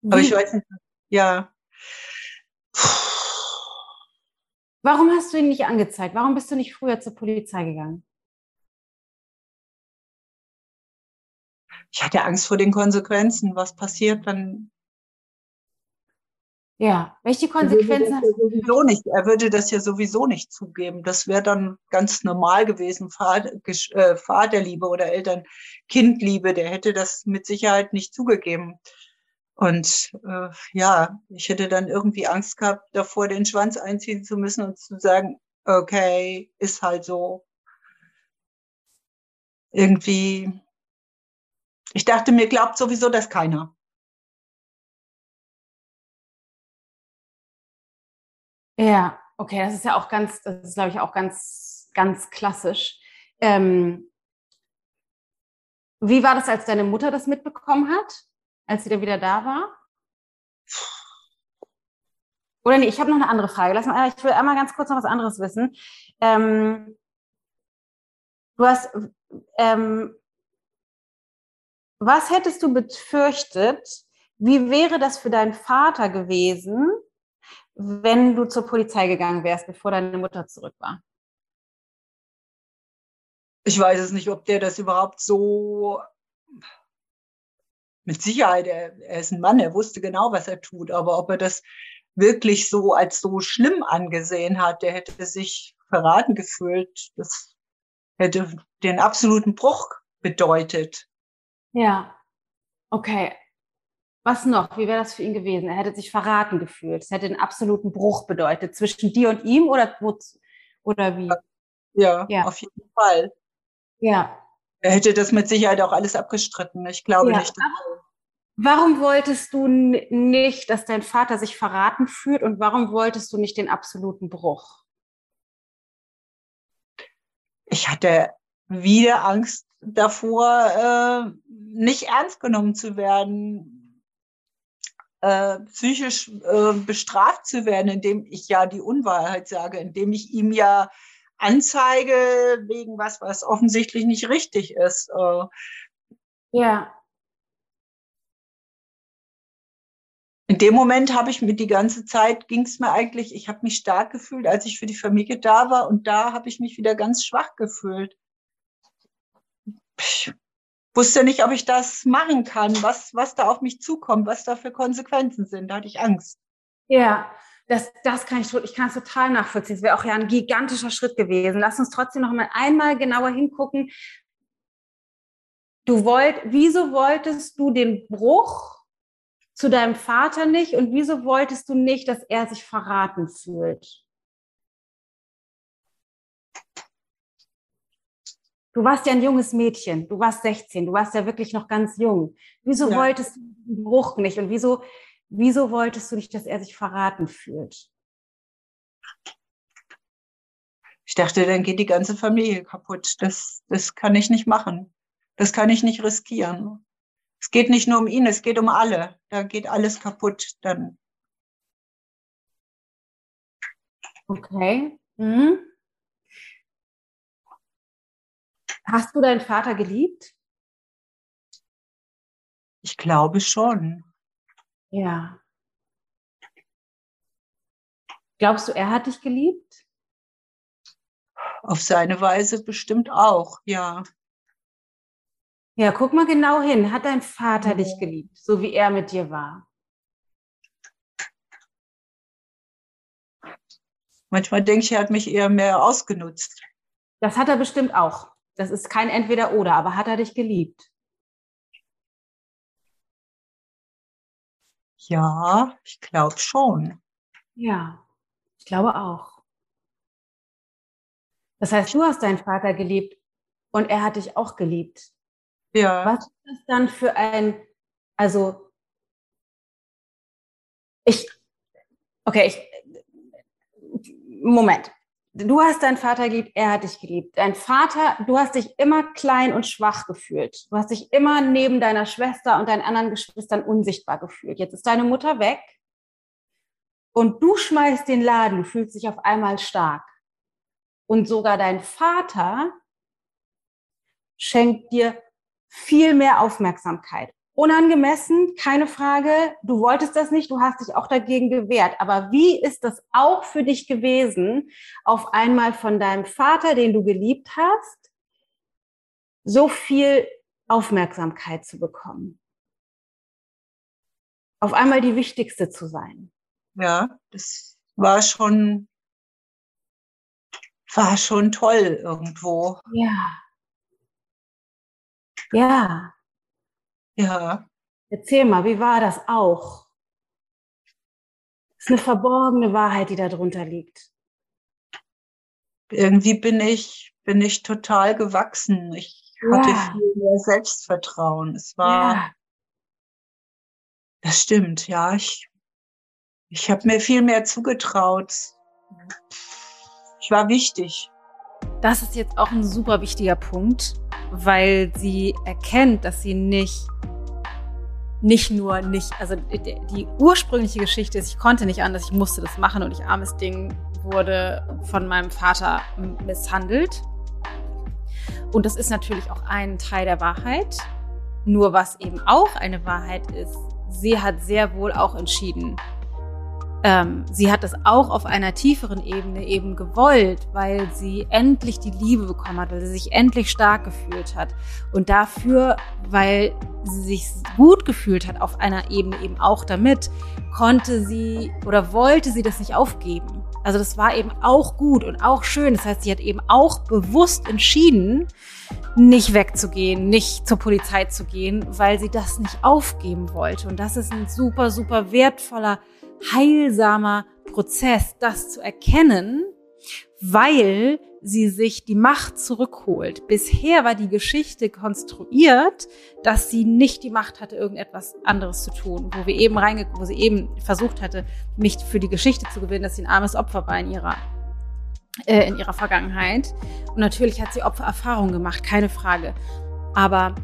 Aber ich weiß nicht, ja. Warum hast du ihn nicht angezeigt? Warum bist du nicht früher zur Polizei gegangen? Ich hatte Angst vor den Konsequenzen. Was passiert, dann ja, welche Konsequenzen er würde, ja sowieso nicht, er würde das ja sowieso nicht zugeben. Das wäre dann ganz normal gewesen, Vater, äh, Vaterliebe oder Eltern-Kind-Liebe. Der hätte das mit Sicherheit nicht zugegeben. Und äh, ja, ich hätte dann irgendwie Angst gehabt, davor den Schwanz einziehen zu müssen und zu sagen, okay, ist halt so. Irgendwie, ich dachte, mir glaubt sowieso das keiner. Ja, okay, das ist ja auch ganz, das ist, glaube ich, auch ganz, ganz klassisch. Ähm, wie war das, als deine Mutter das mitbekommen hat, als sie dann wieder da war? Oder nee, ich habe noch eine andere Frage. Lass mal, ich will einmal ganz kurz noch was anderes wissen. Ähm, du hast, ähm, was hättest du befürchtet? Wie wäre das für deinen Vater gewesen, wenn du zur Polizei gegangen wärst, bevor deine Mutter zurück war? Ich weiß es nicht, ob der das überhaupt so mit Sicherheit, er, er, ist ein Mann, er wusste genau, was er tut, aber ob er das wirklich so als so schlimm angesehen hat, der hätte sich verraten gefühlt, das hätte den absoluten Bruch bedeutet. Ja, okay. Was noch? Wie wäre das für ihn gewesen? Er hätte sich verraten gefühlt. Es hätte einen absoluten Bruch bedeutet zwischen dir und ihm oder, oder wie? Ja, ja, auf jeden Fall. Ja. Er hätte das mit Sicherheit auch alles abgestritten. Ich glaube ja. nicht. Warum wolltest du nicht, dass dein Vater sich verraten fühlt und warum wolltest du nicht den absoluten Bruch? Ich hatte wieder Angst davor, äh, nicht ernst genommen zu werden, äh, psychisch äh, bestraft zu werden, indem ich ja die Unwahrheit sage, indem ich ihm ja anzeige wegen was, was offensichtlich nicht richtig ist. Äh, ja. In dem Moment habe ich mir die ganze Zeit, ging es mir eigentlich, ich habe mich stark gefühlt, als ich für die Familie da war und da habe ich mich wieder ganz schwach gefühlt. Ich wusste nicht, ob ich das machen kann, was, was da auf mich zukommt, was da für Konsequenzen sind. Da hatte ich Angst. Ja, das, das kann ich, ich kann es total nachvollziehen. Es wäre auch ja ein gigantischer Schritt gewesen. Lass uns trotzdem noch mal einmal genauer hingucken. Du wollt, wieso wolltest du den Bruch zu deinem Vater nicht und wieso wolltest du nicht, dass er sich verraten fühlt? Du warst ja ein junges Mädchen, du warst 16, du warst ja wirklich noch ganz jung. Wieso ja. wolltest du den Bruch nicht und wieso, wieso wolltest du nicht, dass er sich verraten fühlt? Ich dachte, dann geht die ganze Familie kaputt. Das, das kann ich nicht machen. Das kann ich nicht riskieren. Es geht nicht nur um ihn, es geht um alle. Da geht alles kaputt dann. Okay. Mhm. Hast du deinen Vater geliebt? Ich glaube schon. Ja. Glaubst du, er hat dich geliebt? Auf seine Weise bestimmt auch, ja. Ja, guck mal genau hin. Hat dein Vater dich geliebt, so wie er mit dir war? Manchmal denke ich, er hat mich eher mehr ausgenutzt. Das hat er bestimmt auch. Das ist kein Entweder-Oder, aber hat er dich geliebt? Ja, ich glaube schon. Ja, ich glaube auch. Das heißt, du hast deinen Vater geliebt und er hat dich auch geliebt. Ja. Was ist das dann für ein, also ich, okay, ich, Moment du hast deinen Vater geliebt, er hat dich geliebt. Dein Vater, du hast dich immer klein und schwach gefühlt. Du hast dich immer neben deiner Schwester und deinen anderen Geschwistern unsichtbar gefühlt. Jetzt ist deine Mutter weg und du schmeißt den Laden, du fühlst dich auf einmal stark. Und sogar dein Vater schenkt dir viel mehr Aufmerksamkeit. Unangemessen, keine Frage. Du wolltest das nicht, du hast dich auch dagegen gewehrt. Aber wie ist das auch für dich gewesen, auf einmal von deinem Vater, den du geliebt hast, so viel Aufmerksamkeit zu bekommen? Auf einmal die wichtigste zu sein. Ja, das war schon, war schon toll irgendwo. Ja. Ja. Ja. Erzähl mal, wie war das auch? Das ist eine verborgene Wahrheit, die darunter liegt. Irgendwie bin ich, bin ich total gewachsen. Ich ja. hatte viel mehr Selbstvertrauen. Es war, ja. das stimmt, ja. Ich, ich habe mir viel mehr zugetraut. Ich war wichtig. Das ist jetzt auch ein super wichtiger Punkt, weil sie erkennt, dass sie nicht nicht nur nicht, also die ursprüngliche Geschichte ist, ich konnte nicht anders, ich musste das machen und ich armes Ding wurde von meinem Vater misshandelt. Und das ist natürlich auch ein Teil der Wahrheit. Nur was eben auch eine Wahrheit ist, sie hat sehr wohl auch entschieden, ähm, sie hat es auch auf einer tieferen Ebene eben gewollt, weil sie endlich die Liebe bekommen hat, weil sie sich endlich stark gefühlt hat. Und dafür, weil sie sich gut gefühlt hat auf einer Ebene eben auch damit, konnte sie oder wollte sie das nicht aufgeben. Also das war eben auch gut und auch schön. Das heißt, sie hat eben auch bewusst entschieden, nicht wegzugehen, nicht zur Polizei zu gehen, weil sie das nicht aufgeben wollte. Und das ist ein super, super wertvoller heilsamer Prozess, das zu erkennen, weil sie sich die Macht zurückholt. Bisher war die Geschichte konstruiert, dass sie nicht die Macht hatte, irgendetwas anderes zu tun, wo wir eben reinge wo sie eben versucht hatte, mich für die Geschichte zu gewinnen, dass sie ein armes Opfer war in ihrer äh, in ihrer Vergangenheit. Und natürlich hat sie Opfererfahrungen gemacht, keine Frage. Aber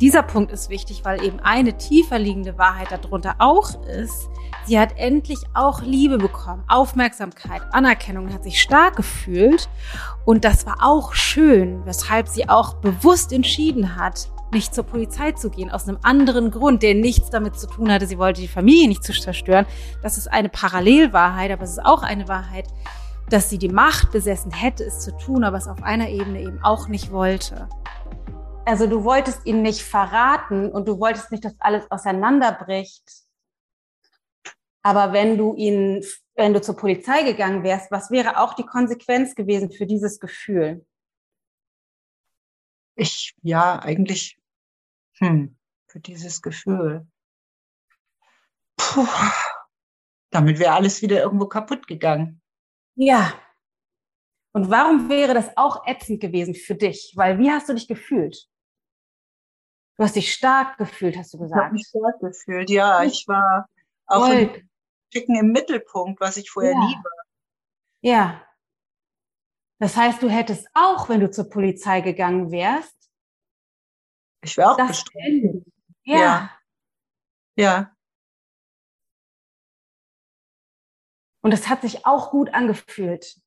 dieser Punkt ist wichtig, weil eben eine tiefer liegende Wahrheit darunter auch ist, sie hat endlich auch Liebe bekommen, Aufmerksamkeit, Anerkennung, hat sich stark gefühlt. Und das war auch schön, weshalb sie auch bewusst entschieden hat, nicht zur Polizei zu gehen, aus einem anderen Grund, der nichts damit zu tun hatte, sie wollte die Familie nicht zerstören. Das ist eine Parallelwahrheit, aber es ist auch eine Wahrheit, dass sie die Macht besessen hätte, es zu tun, aber es auf einer Ebene eben auch nicht wollte also du wolltest ihn nicht verraten und du wolltest nicht, dass alles auseinanderbricht. Aber wenn du ihn, wenn du zur Polizei gegangen wärst, was wäre auch die Konsequenz gewesen für dieses Gefühl? Ich, ja, eigentlich, hm, für dieses Gefühl. Puh, damit wäre alles wieder irgendwo kaputt gegangen. Ja. Und warum wäre das auch ätzend gewesen für dich? Weil wie hast du dich gefühlt? Du hast dich stark gefühlt, hast du gesagt. Ich habe mich stark gefühlt, ja. Ich war auch im, Schicken im Mittelpunkt, was ich vorher ja. nie war. Ja. Das heißt, du hättest auch, wenn du zur Polizei gegangen wärst, ich wäre auch bestraft. Ja. ja. Ja. Und es hat sich auch gut angefühlt.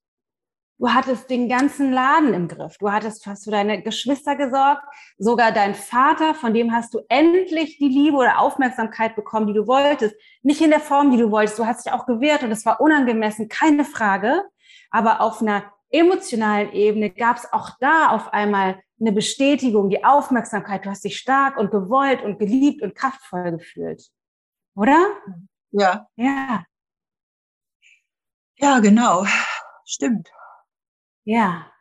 Du hattest den ganzen Laden im Griff. Du hattest fast für deine Geschwister gesorgt. Sogar dein Vater, von dem hast du endlich die Liebe oder Aufmerksamkeit bekommen, die du wolltest. Nicht in der Form, die du wolltest. Du hast dich auch gewehrt und es war unangemessen, keine Frage. Aber auf einer emotionalen Ebene gab es auch da auf einmal eine Bestätigung, die Aufmerksamkeit. Du hast dich stark und gewollt und geliebt und kraftvoll gefühlt. Oder? Ja. Ja. Ja, genau. Stimmt. Ja.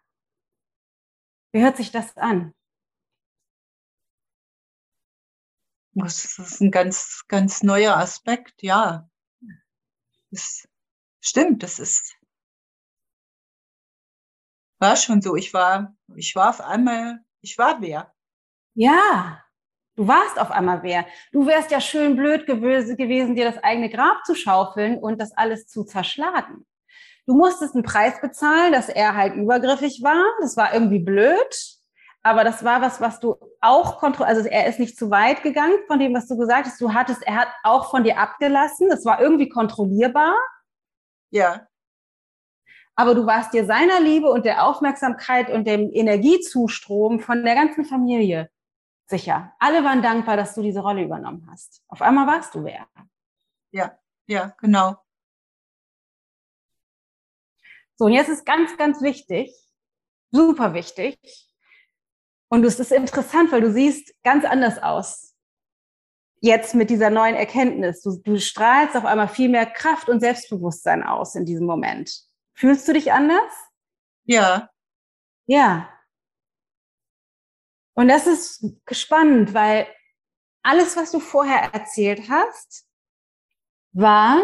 Wie hört sich das an? Das ist ein ganz, ganz neuer Aspekt, ja. Das stimmt, das ist, war schon so. Ich war, ich war auf einmal, ich war wer. Ja, du warst auf einmal wer. Du wärst ja schön blöd gewesen, dir das eigene Grab zu schaufeln und das alles zu zerschlagen. Du musstest einen Preis bezahlen, dass er halt übergriffig war. Das war irgendwie blöd. Aber das war was, was du auch kontrolliert, also er ist nicht zu weit gegangen von dem, was du gesagt hast. Du hattest, er hat auch von dir abgelassen. Das war irgendwie kontrollierbar. Ja. aber du warst dir seiner Liebe und der Aufmerksamkeit und dem Energiezustrom von der ganzen Familie sicher. Alle waren dankbar, dass du diese Rolle übernommen hast. Auf einmal warst du wer. Ja, ja, genau. So, und jetzt ist ganz, ganz wichtig, super wichtig. Und es ist interessant, weil du siehst ganz anders aus. Jetzt mit dieser neuen Erkenntnis. Du, du strahlst auf einmal viel mehr Kraft und Selbstbewusstsein aus in diesem Moment. Fühlst du dich anders? Ja. Ja. Und das ist spannend, weil alles, was du vorher erzählt hast, war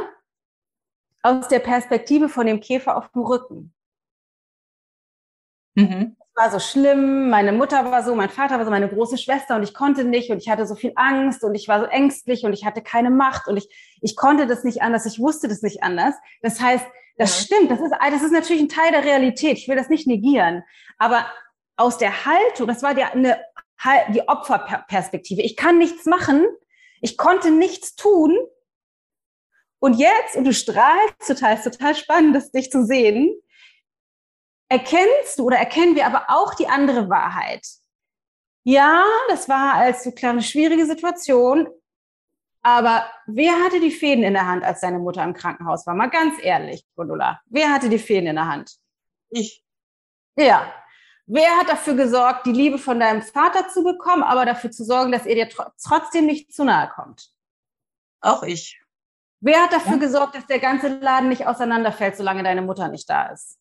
aus der Perspektive von dem Käfer auf dem Rücken. Mhm. Es war so schlimm, meine Mutter war so, mein Vater war so, meine große Schwester und ich konnte nicht und ich hatte so viel Angst und ich war so ängstlich und ich hatte keine Macht und ich, ich konnte das nicht anders, ich wusste das nicht anders. Das heißt, das ja. stimmt, das ist, das ist natürlich ein Teil der Realität, ich will das nicht negieren, aber aus der Haltung, das war die, eine, die Opferperspektive. Ich kann nichts machen, ich konnte nichts tun, und jetzt, und du strahlst total, ist total spannend, das dich zu sehen, erkennst du oder erkennen wir aber auch die andere Wahrheit. Ja, das war als so eine schwierige Situation, aber wer hatte die Fäden in der Hand, als deine Mutter im Krankenhaus war? Mal ganz ehrlich, Gundula. Wer hatte die Fäden in der Hand? Ich. Ja. Wer hat dafür gesorgt, die Liebe von deinem Vater zu bekommen, aber dafür zu sorgen, dass er dir tr trotzdem nicht zu nahe kommt? Auch ich. Wer hat dafür ja. gesorgt, dass der ganze Laden nicht auseinanderfällt, solange deine Mutter nicht da ist?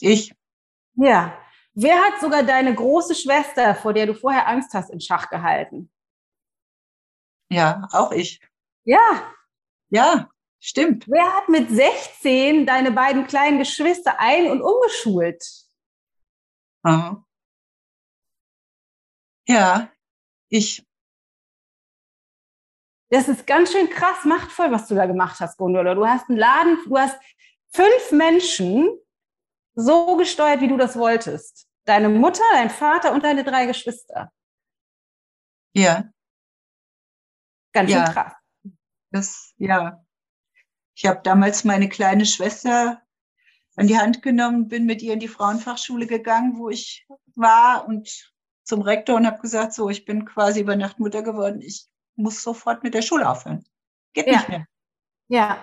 Ich. Ja. Wer hat sogar deine große Schwester, vor der du vorher Angst hast, in Schach gehalten? Ja, auch ich. Ja. Ja, stimmt. Wer hat mit 16 deine beiden kleinen Geschwister ein- und umgeschult? Aha. Ja, ich. Das ist ganz schön krass machtvoll, was du da gemacht hast, Gondola. Du hast einen Laden, du hast fünf Menschen so gesteuert, wie du das wolltest. Deine Mutter, dein Vater und deine drei Geschwister. Ja. Ganz schön ja. krass. Das, ja. Ich habe damals meine kleine Schwester an die Hand genommen, bin mit ihr in die Frauenfachschule gegangen, wo ich war und zum Rektor und habe gesagt, so, ich bin quasi über Nacht Mutter geworden. Ich muss sofort mit der Schule aufhören. Geht ja. nicht mehr. Ja.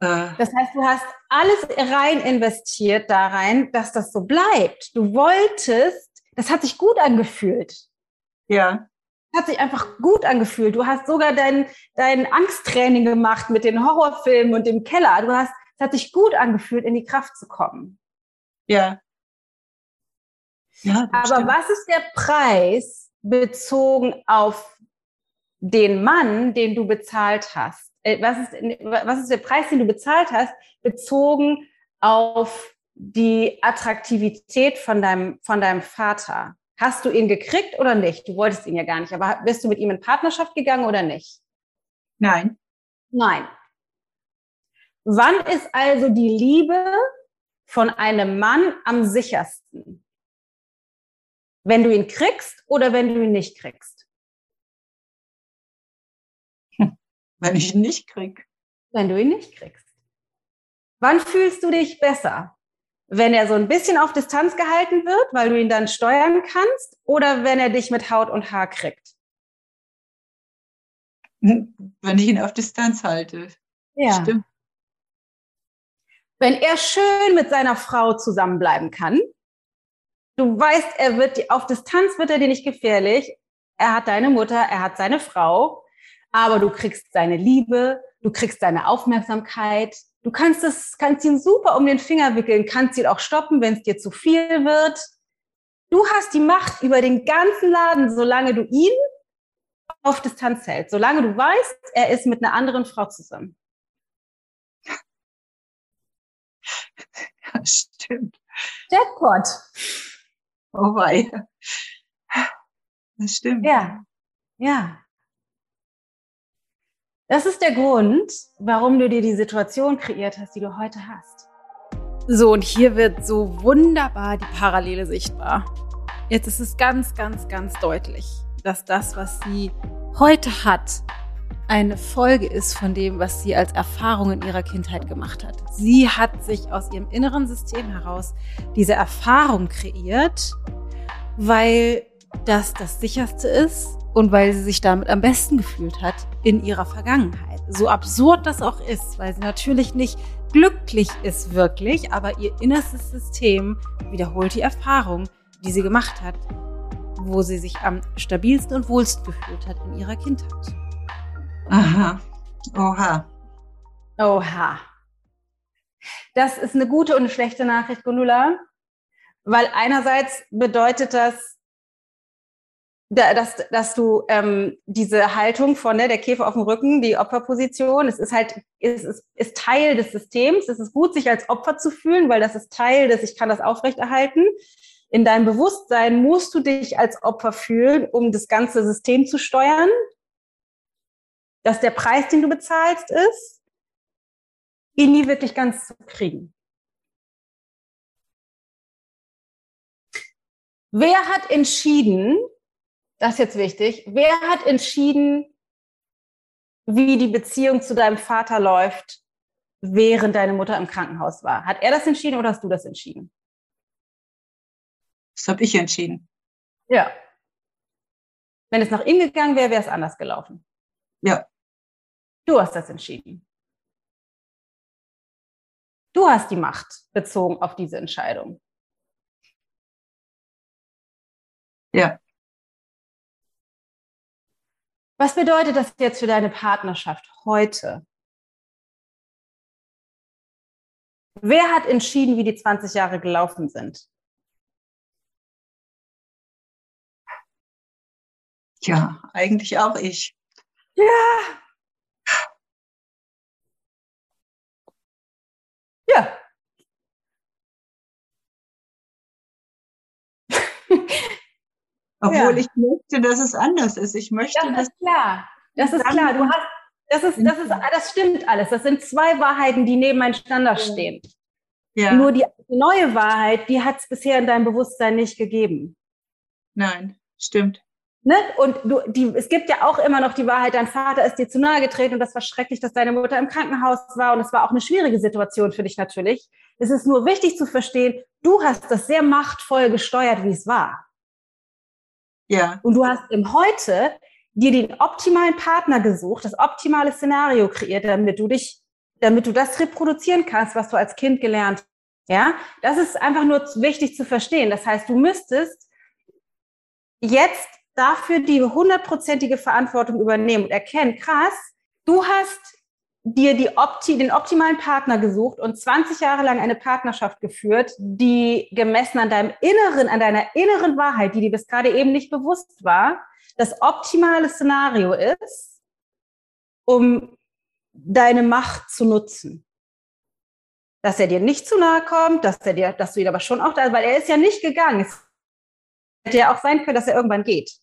Äh. Das heißt, du hast alles rein investiert da rein, dass das so bleibt. Du wolltest, das hat sich gut angefühlt. Ja. Hat sich einfach gut angefühlt. Du hast sogar dein, dein Angsttraining gemacht mit den Horrorfilmen und dem Keller. Du hast, es hat sich gut angefühlt, in die Kraft zu kommen. Ja. ja Aber stimmt. was ist der Preis bezogen auf den Mann, den du bezahlt hast, äh, was, ist, was ist der Preis, den du bezahlt hast, bezogen auf die Attraktivität von deinem, von deinem Vater? Hast du ihn gekriegt oder nicht? Du wolltest ihn ja gar nicht, aber bist du mit ihm in Partnerschaft gegangen oder nicht? Nein. Nein. Wann ist also die Liebe von einem Mann am sichersten? Wenn du ihn kriegst oder wenn du ihn nicht kriegst? Wenn ich ihn nicht krieg. Wenn du ihn nicht kriegst. Wann fühlst du dich besser? Wenn er so ein bisschen auf Distanz gehalten wird, weil du ihn dann steuern kannst, oder wenn er dich mit Haut und Haar kriegt? Wenn ich ihn auf Distanz halte. Ja. Stimmt. Wenn er schön mit seiner Frau zusammenbleiben kann, du weißt, er wird auf Distanz wird er dir nicht gefährlich. Er hat deine Mutter, er hat seine Frau aber du kriegst seine Liebe, du kriegst seine Aufmerksamkeit. Du kannst es, kannst ihn super um den Finger wickeln, kannst ihn auch stoppen, wenn es dir zu viel wird. Du hast die Macht über den ganzen Laden, solange du ihn auf Distanz hältst, solange du weißt, er ist mit einer anderen Frau zusammen. [LAUGHS] Ja, stimmt. Jackpot. Oh wei. Das stimmt. Ja, ja. Das ist der Grund, warum du dir die Situation kreiert hast, die du heute hast. So, und hier wird so wunderbar die Parallele sichtbar. Jetzt ist es ganz, ganz, ganz deutlich, dass das, was sie heute hat, eine Folge ist von dem, was sie als Erfahrung in ihrer Kindheit gemacht hat. Sie hat sich aus ihrem inneren System heraus diese Erfahrung kreiert, weil das das sicherste ist und weil sie sich damit am besten gefühlt hat in ihrer Vergangenheit. So absurd das auch ist, weil sie natürlich nicht glücklich ist wirklich, aber ihr innerstes System wiederholt die Erfahrung, die sie gemacht hat, wo sie sich am stabilsten und wohlsten gefühlt hat in ihrer Kindheit. Aha. Oha. Oha. Das ist eine gute und eine schlechte Nachricht, Gundula, weil einerseits bedeutet das, dass, dass du ähm, diese Haltung von ne, der Käfer auf dem Rücken, die Opferposition, es ist halt, es ist, ist Teil des Systems. Es ist gut, sich als Opfer zu fühlen, weil das ist Teil des, ich kann das aufrechterhalten. In deinem Bewusstsein musst du dich als Opfer fühlen, um das ganze System zu steuern. Dass der Preis, den du bezahlst, ist, ihn nie wirklich ganz zu kriegen. Wer hat entschieden, das ist jetzt wichtig, wer hat entschieden, wie die Beziehung zu deinem Vater läuft, während deine Mutter im Krankenhaus war? Hat er das entschieden oder hast du das entschieden? Das habe ich entschieden. Ja. Wenn es nach ihm gegangen wäre, wäre es anders gelaufen. Ja. Du hast das entschieden. Du hast die Macht bezogen auf diese Entscheidung. Ja. Was bedeutet das jetzt für deine Partnerschaft heute? Wer hat entschieden, wie die 20 Jahre gelaufen sind? Ja, eigentlich auch ich. Ja. Obwohl ja. ich möchte, dass es anders ist. Ich möchte, das ist klar. Das ist klar. Du hast, das ist, das ist, das stimmt alles. Das sind zwei Wahrheiten, die nebeneinander stehen. Ja. Nur die neue Wahrheit, die hat es bisher in deinem Bewusstsein nicht gegeben. Nein, stimmt. Ne? Und du, die, es gibt ja auch immer noch die Wahrheit, dein Vater ist dir zu nahe getreten und das war schrecklich, dass deine Mutter im Krankenhaus war und es war auch eine schwierige Situation für dich natürlich. Es ist nur wichtig zu verstehen, du hast das sehr machtvoll gesteuert, wie es war. Ja. Und du hast im Heute dir den optimalen Partner gesucht, das optimale Szenario kreiert, damit du dich, damit du das reproduzieren kannst, was du als Kind gelernt hast. Ja, das ist einfach nur wichtig zu verstehen. Das heißt, du müsstest jetzt dafür die hundertprozentige Verantwortung übernehmen und erkennen, krass, du hast dir die Opti, den optimalen Partner gesucht und 20 Jahre lang eine Partnerschaft geführt, die gemessen an deinem Inneren, an deiner inneren Wahrheit, die dir bis gerade eben nicht bewusst war, das optimale Szenario ist, um deine Macht zu nutzen. Dass er dir nicht zu nahe kommt, dass er dir, dass du ihn aber schon auch da, weil er ist ja nicht gegangen. Es hätte ja auch sein können, dass er irgendwann geht.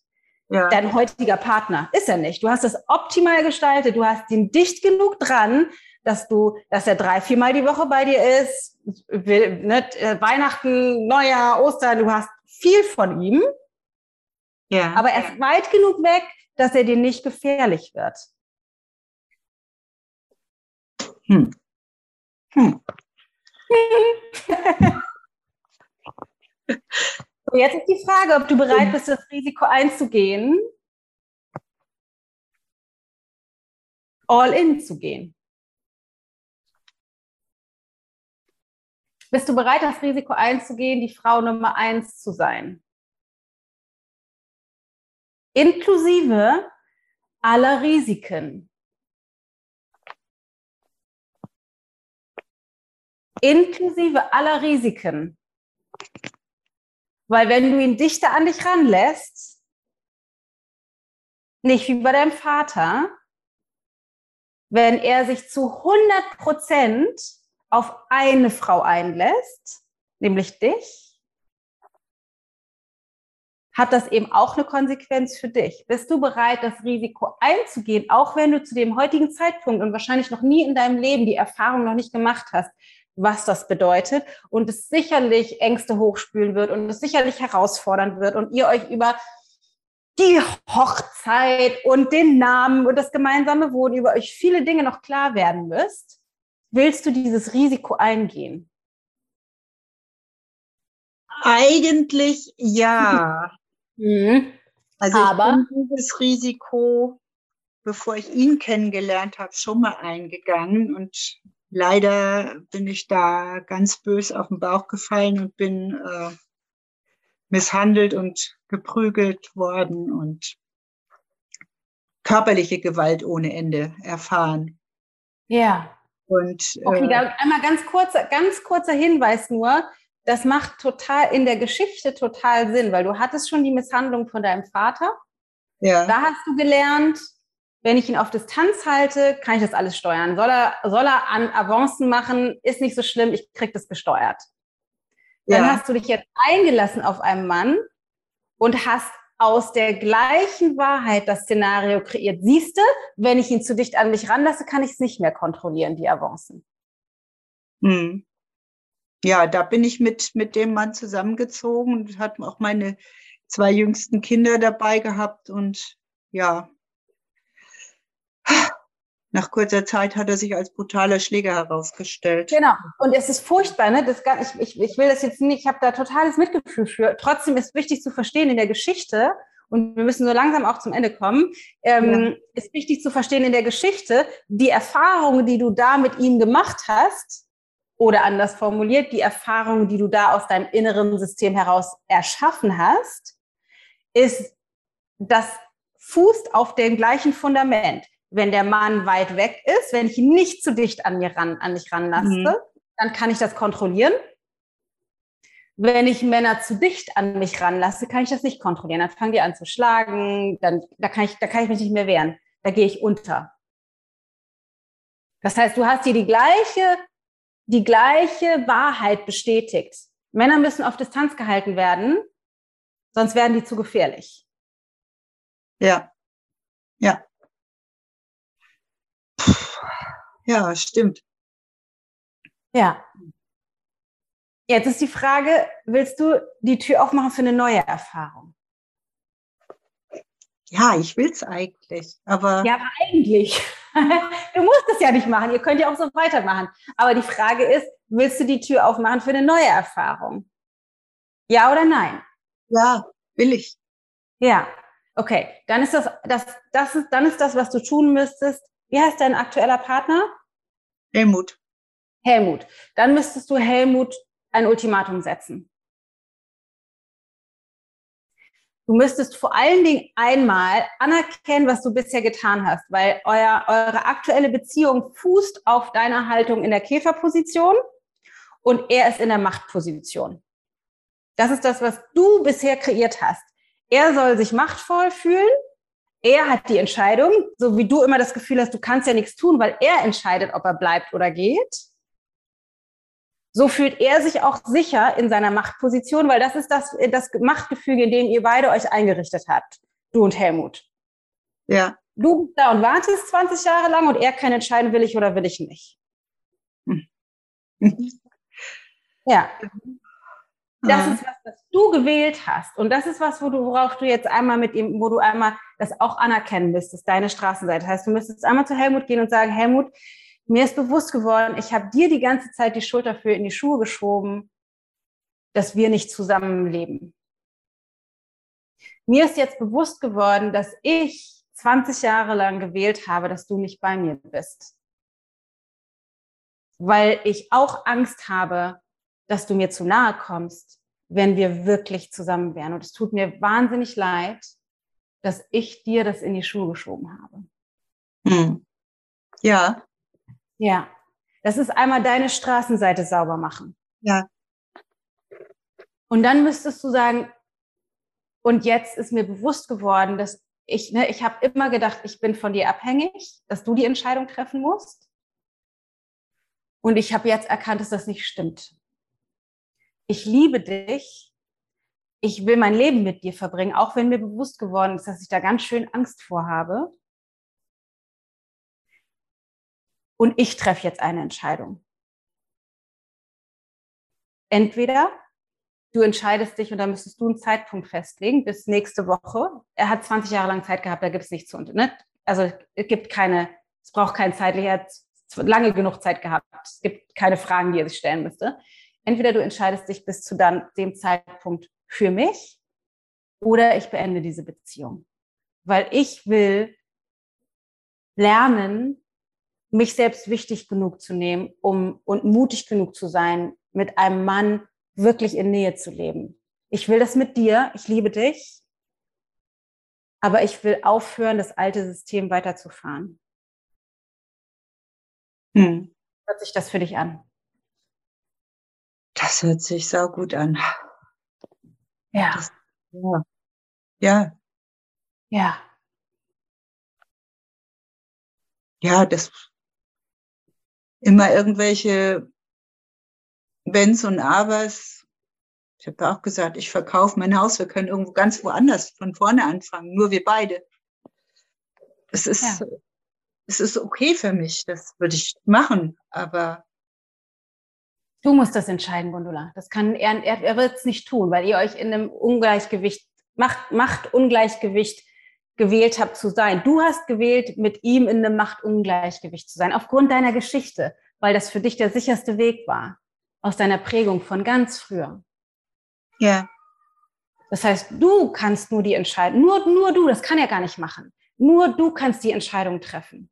Ja. Dein heutiger Partner ist er nicht. Du hast es optimal gestaltet. Du hast ihn dicht genug dran, dass du, dass er drei, viermal die Woche bei dir ist. Will, ne, Weihnachten, Neujahr, Ostern. Du hast viel von ihm. Ja. Aber er ist weit genug weg, dass er dir nicht gefährlich wird. Hm. Hm. [LAUGHS] jetzt ist die Frage, ob du bereit bist, das Risiko einzugehen, all in zu gehen. Bist du bereit, das Risiko einzugehen, die Frau Nummer eins zu sein? inklusive aller Risiken. Inklusive aller Risiken. Weil wenn du ihn dichter an dich ranlässt, nicht wie bei deinem Vater, wenn er sich zu 100 Prozent auf eine Frau einlässt, nämlich dich, hat das eben auch eine Konsequenz für dich. Bist du bereit, das Risiko einzugehen, auch wenn du zu dem heutigen Zeitpunkt und wahrscheinlich noch nie in deinem Leben die Erfahrung noch nicht gemacht hast, was das bedeutet und es sicherlich Ängste hochspülen wird und es sicherlich herausfordern wird und ihr euch über die Hochzeit und den Namen und das gemeinsame Wohnen, über euch viele Dinge noch klar werden müsst, willst du dieses Risiko eingehen? Eigentlich ja. [LAUGHS] Mhm. Also Aber ich bin dieses Risiko, bevor ich ihn kennengelernt habe, schon mal eingegangen und leider bin ich da ganz bös auf den Bauch gefallen und bin äh, misshandelt und geprügelt worden und körperliche Gewalt ohne Ende erfahren. Ja. Und, okay, äh, da einmal ganz kurzer, ganz kurzer Hinweis nur. Das macht total in der Geschichte total Sinn, weil du hattest schon die Misshandlung von deinem Vater. Ja. Da hast du gelernt, wenn ich ihn auf Distanz halte, kann ich das alles steuern. Soll er, soll er an Avancen machen, ist nicht so schlimm, ich krieg das gesteuert. Dann ja. hast du dich jetzt eingelassen auf einen Mann und hast aus der gleichen Wahrheit das Szenario kreiert. Siehst du, wenn ich ihn zu dicht an mich ranlasse, kann ich es nicht mehr kontrollieren, die Avancen. Hm. Ja, da bin ich mit, mit dem Mann zusammengezogen und hatten auch meine zwei jüngsten Kinder dabei gehabt und ja, nach kurzer Zeit hat er sich als brutaler Schläger herausgestellt. Genau. Und es ist furchtbar, ne? Das gar, ich, ich, ich will das jetzt nicht, ich habe da totales Mitgefühl für. Trotzdem ist wichtig zu verstehen in der Geschichte, und wir müssen so langsam auch zum Ende kommen, ähm, ja. ist wichtig zu verstehen in der Geschichte, die Erfahrungen, die du da mit ihm gemacht hast, oder anders formuliert, die Erfahrungen, die du da aus deinem inneren System heraus erschaffen hast, ist, das fußt auf dem gleichen Fundament wenn der Mann weit weg ist, wenn ich ihn nicht zu dicht an, mir ran, an mich ranlasse, mhm. dann kann ich das kontrollieren. Wenn ich Männer zu dicht an mich ranlasse, kann ich das nicht kontrollieren. Dann fangen die an zu schlagen, dann, da, kann ich, da kann ich mich nicht mehr wehren. Da gehe ich unter. Das heißt, du hast hier die gleiche, die gleiche Wahrheit bestätigt. Männer müssen auf Distanz gehalten werden, sonst werden die zu gefährlich. Ja. Ja. Ja, stimmt. Ja. Jetzt ist die Frage, willst du die Tür aufmachen für eine neue Erfahrung? Ja, ich will es eigentlich, aber. Ja, aber eigentlich. [LAUGHS] du musst es ja nicht machen. Ihr könnt ja auch so weitermachen. Aber die Frage ist, willst du die Tür aufmachen für eine neue Erfahrung? Ja oder nein? Ja, will ich. Ja, okay. Dann ist das, das, das ist, dann ist das, was du tun müsstest, wie heißt dein aktueller Partner? Helmut. Helmut. Dann müsstest du Helmut ein Ultimatum setzen. Du müsstest vor allen Dingen einmal anerkennen, was du bisher getan hast, weil euer, eure aktuelle Beziehung fußt auf deiner Haltung in der Käferposition und er ist in der Machtposition. Das ist das, was du bisher kreiert hast. Er soll sich machtvoll fühlen er hat die Entscheidung, so wie du immer das Gefühl hast, du kannst ja nichts tun, weil er entscheidet, ob er bleibt oder geht. So fühlt er sich auch sicher in seiner Machtposition, weil das ist das, das Machtgefüge, in dem ihr beide euch eingerichtet habt, du und Helmut. Ja. Du bist da und wartest 20 Jahre lang und er kann entscheiden, will ich oder will ich nicht. Hm. ja. [LAUGHS] Das ist was, was du gewählt hast. Und das ist was, wo du, worauf du jetzt einmal mit ihm, wo du einmal das auch anerkennen müsstest, deine Straßenseite. Das heißt, du müsstest einmal zu Helmut gehen und sagen, Helmut, mir ist bewusst geworden, ich habe dir die ganze Zeit die Schuld dafür in die Schuhe geschoben, dass wir nicht zusammenleben. Mir ist jetzt bewusst geworden, dass ich 20 Jahre lang gewählt habe, dass du nicht bei mir bist. Weil ich auch Angst habe, dass du mir zu nahe kommst, wenn wir wirklich zusammen wären. Und es tut mir wahnsinnig leid, dass ich dir das in die Schuhe geschoben habe. Hm. Ja. Ja. Das ist einmal deine Straßenseite sauber machen. Ja. Und dann müsstest du sagen, und jetzt ist mir bewusst geworden, dass ich, ne, ich habe immer gedacht, ich bin von dir abhängig, dass du die Entscheidung treffen musst. Und ich habe jetzt erkannt, dass das nicht stimmt ich liebe dich, ich will mein Leben mit dir verbringen, auch wenn mir bewusst geworden ist, dass ich da ganz schön Angst vor habe. Und ich treffe jetzt eine Entscheidung. Entweder du entscheidest dich und da müsstest du einen Zeitpunkt festlegen bis nächste Woche. Er hat 20 Jahre lang Zeit gehabt, da gibt es nichts zu. Ne? Also es gibt keine, es braucht kein zeitlich, er hat lange genug Zeit gehabt. Es gibt keine Fragen, die er sich stellen müsste. Entweder du entscheidest dich bis zu dann dem Zeitpunkt für mich oder ich beende diese Beziehung. Weil ich will lernen, mich selbst wichtig genug zu nehmen, um und mutig genug zu sein, mit einem Mann wirklich in Nähe zu leben. Ich will das mit dir, ich liebe dich, aber ich will aufhören, das alte System weiterzufahren. Hm. Hört sich das für dich an? Das hört sich sau gut an. Ja. Das, ja. Ja. Ja. Ja, das immer irgendwelche Wenns und Abers. Ich habe auch gesagt, ich verkaufe mein Haus, wir können irgendwo ganz woanders von vorne anfangen, nur wir beide. Es ist, ja. es ist okay für mich, das würde ich machen, aber Du musst das entscheiden, Gundula. Das kann er, er, er wird es nicht tun, weil ihr euch in einem Ungleichgewicht, Macht, Machtungleichgewicht gewählt habt zu sein. Du hast gewählt, mit ihm in einem Machtungleichgewicht zu sein, aufgrund deiner Geschichte, weil das für dich der sicherste Weg war, aus deiner Prägung von ganz früher. Ja. Das heißt, du kannst nur die Entscheidung, nur, nur du, das kann er gar nicht machen. Nur du kannst die Entscheidung treffen.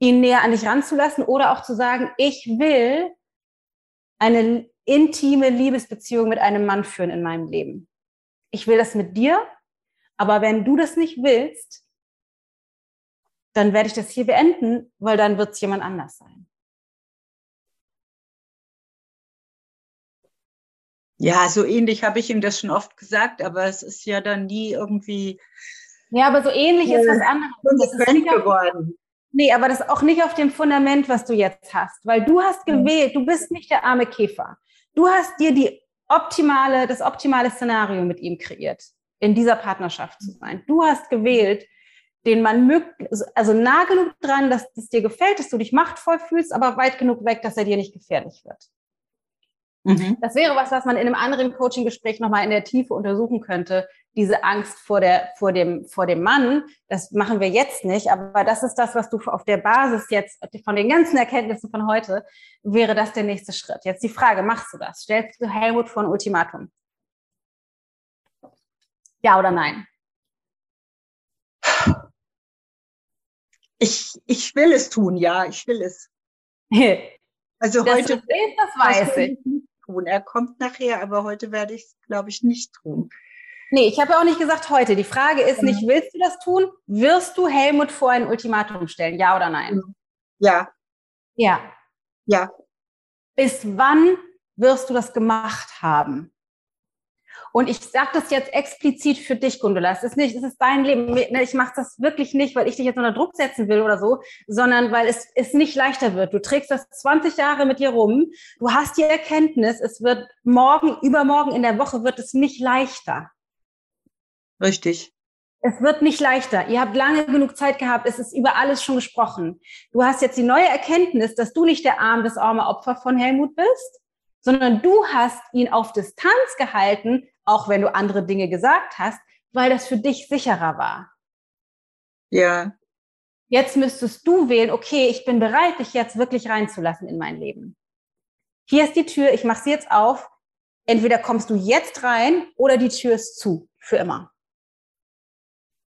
Ihn näher an dich ranzulassen oder auch zu sagen, ich will eine intime Liebesbeziehung mit einem Mann führen in meinem Leben. Ich will das mit dir aber wenn du das nicht willst, dann werde ich das hier beenden, weil dann wird es jemand anders sein. Ja, so ähnlich habe ich ihm das schon oft gesagt, aber es ist ja dann nie irgendwie. Ja, aber so ähnlich äh, ist was anderes. Das ist geworden. Nee, aber das ist auch nicht auf dem Fundament, was du jetzt hast, weil du hast gewählt, du bist nicht der arme Käfer. Du hast dir die optimale, das optimale Szenario mit ihm kreiert in dieser Partnerschaft zu sein. Du hast gewählt, den man mögt, also nah genug dran, dass es dir gefällt, dass du dich machtvoll fühlst, aber weit genug weg, dass er dir nicht gefährlich wird. Mhm. Das wäre was, was man in einem anderen Coaching-Gespräch nochmal in der Tiefe untersuchen könnte. Diese Angst vor, der, vor, dem, vor dem Mann, das machen wir jetzt nicht, aber das ist das, was du auf der Basis jetzt von den ganzen Erkenntnissen von heute, wäre das der nächste Schritt. Jetzt die Frage, machst du das? Stellst du Helmut vor ein Ultimatum? Ja oder nein? Ich, ich will es tun, ja, ich will es. [LAUGHS] Also das heute. Ist, das weiß ich. Tun. Er kommt nachher, aber heute werde ich es, glaube ich, nicht tun. Nee, ich habe ja auch nicht gesagt heute. Die Frage ist nicht, willst du das tun? Wirst du Helmut vor ein Ultimatum stellen? Ja oder nein? Ja. Ja. Ja. Bis wann wirst du das gemacht haben? Und ich sage das jetzt explizit für dich, Gundula. Es ist nicht, es ist dein Leben. Ne, ich mache das wirklich nicht, weil ich dich jetzt unter Druck setzen will oder so, sondern weil es, es nicht leichter wird. Du trägst das 20 Jahre mit dir rum. Du hast die Erkenntnis, es wird morgen, übermorgen in der Woche wird es nicht leichter. Richtig. Es wird nicht leichter. Ihr habt lange genug Zeit gehabt. Es ist über alles schon gesprochen. Du hast jetzt die neue Erkenntnis, dass du nicht der arm, das arme Opfer von Helmut bist, sondern du hast ihn auf Distanz gehalten, auch wenn du andere Dinge gesagt hast, weil das für dich sicherer war. Ja. Jetzt müsstest du wählen, okay, ich bin bereit, dich jetzt wirklich reinzulassen in mein Leben. Hier ist die Tür, ich mache sie jetzt auf. Entweder kommst du jetzt rein oder die Tür ist zu, für immer.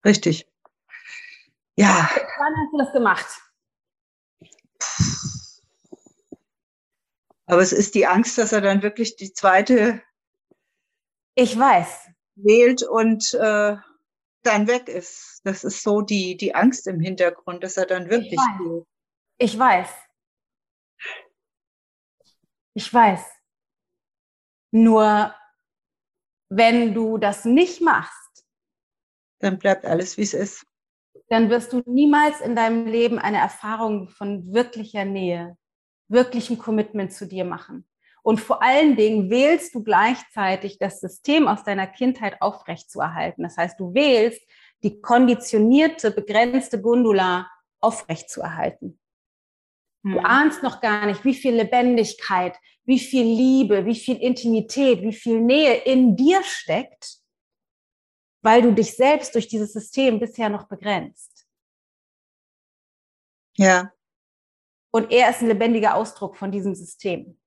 Richtig. Ja. Wann hast du das gemacht? Aber es ist die Angst, dass er dann wirklich die zweite ich weiß. Wählt und äh, dann weg ist. Das ist so die, die Angst im Hintergrund, dass er dann wirklich ich weiß. Wählt. Ich weiß. Ich weiß. Nur wenn du das nicht machst, dann bleibt alles, wie es ist. Dann wirst du niemals in deinem Leben eine Erfahrung von wirklicher Nähe, wirklichem Commitment zu dir machen. Und vor allen Dingen wählst du gleichzeitig das System aus deiner Kindheit aufrechtzuerhalten. Das heißt, du wählst die konditionierte, begrenzte Gundula aufrechtzuerhalten. Du hm. ahnst noch gar nicht, wie viel Lebendigkeit, wie viel Liebe, wie viel Intimität, wie viel Nähe in dir steckt, weil du dich selbst durch dieses System bisher noch begrenzt. Ja. Und er ist ein lebendiger Ausdruck von diesem System.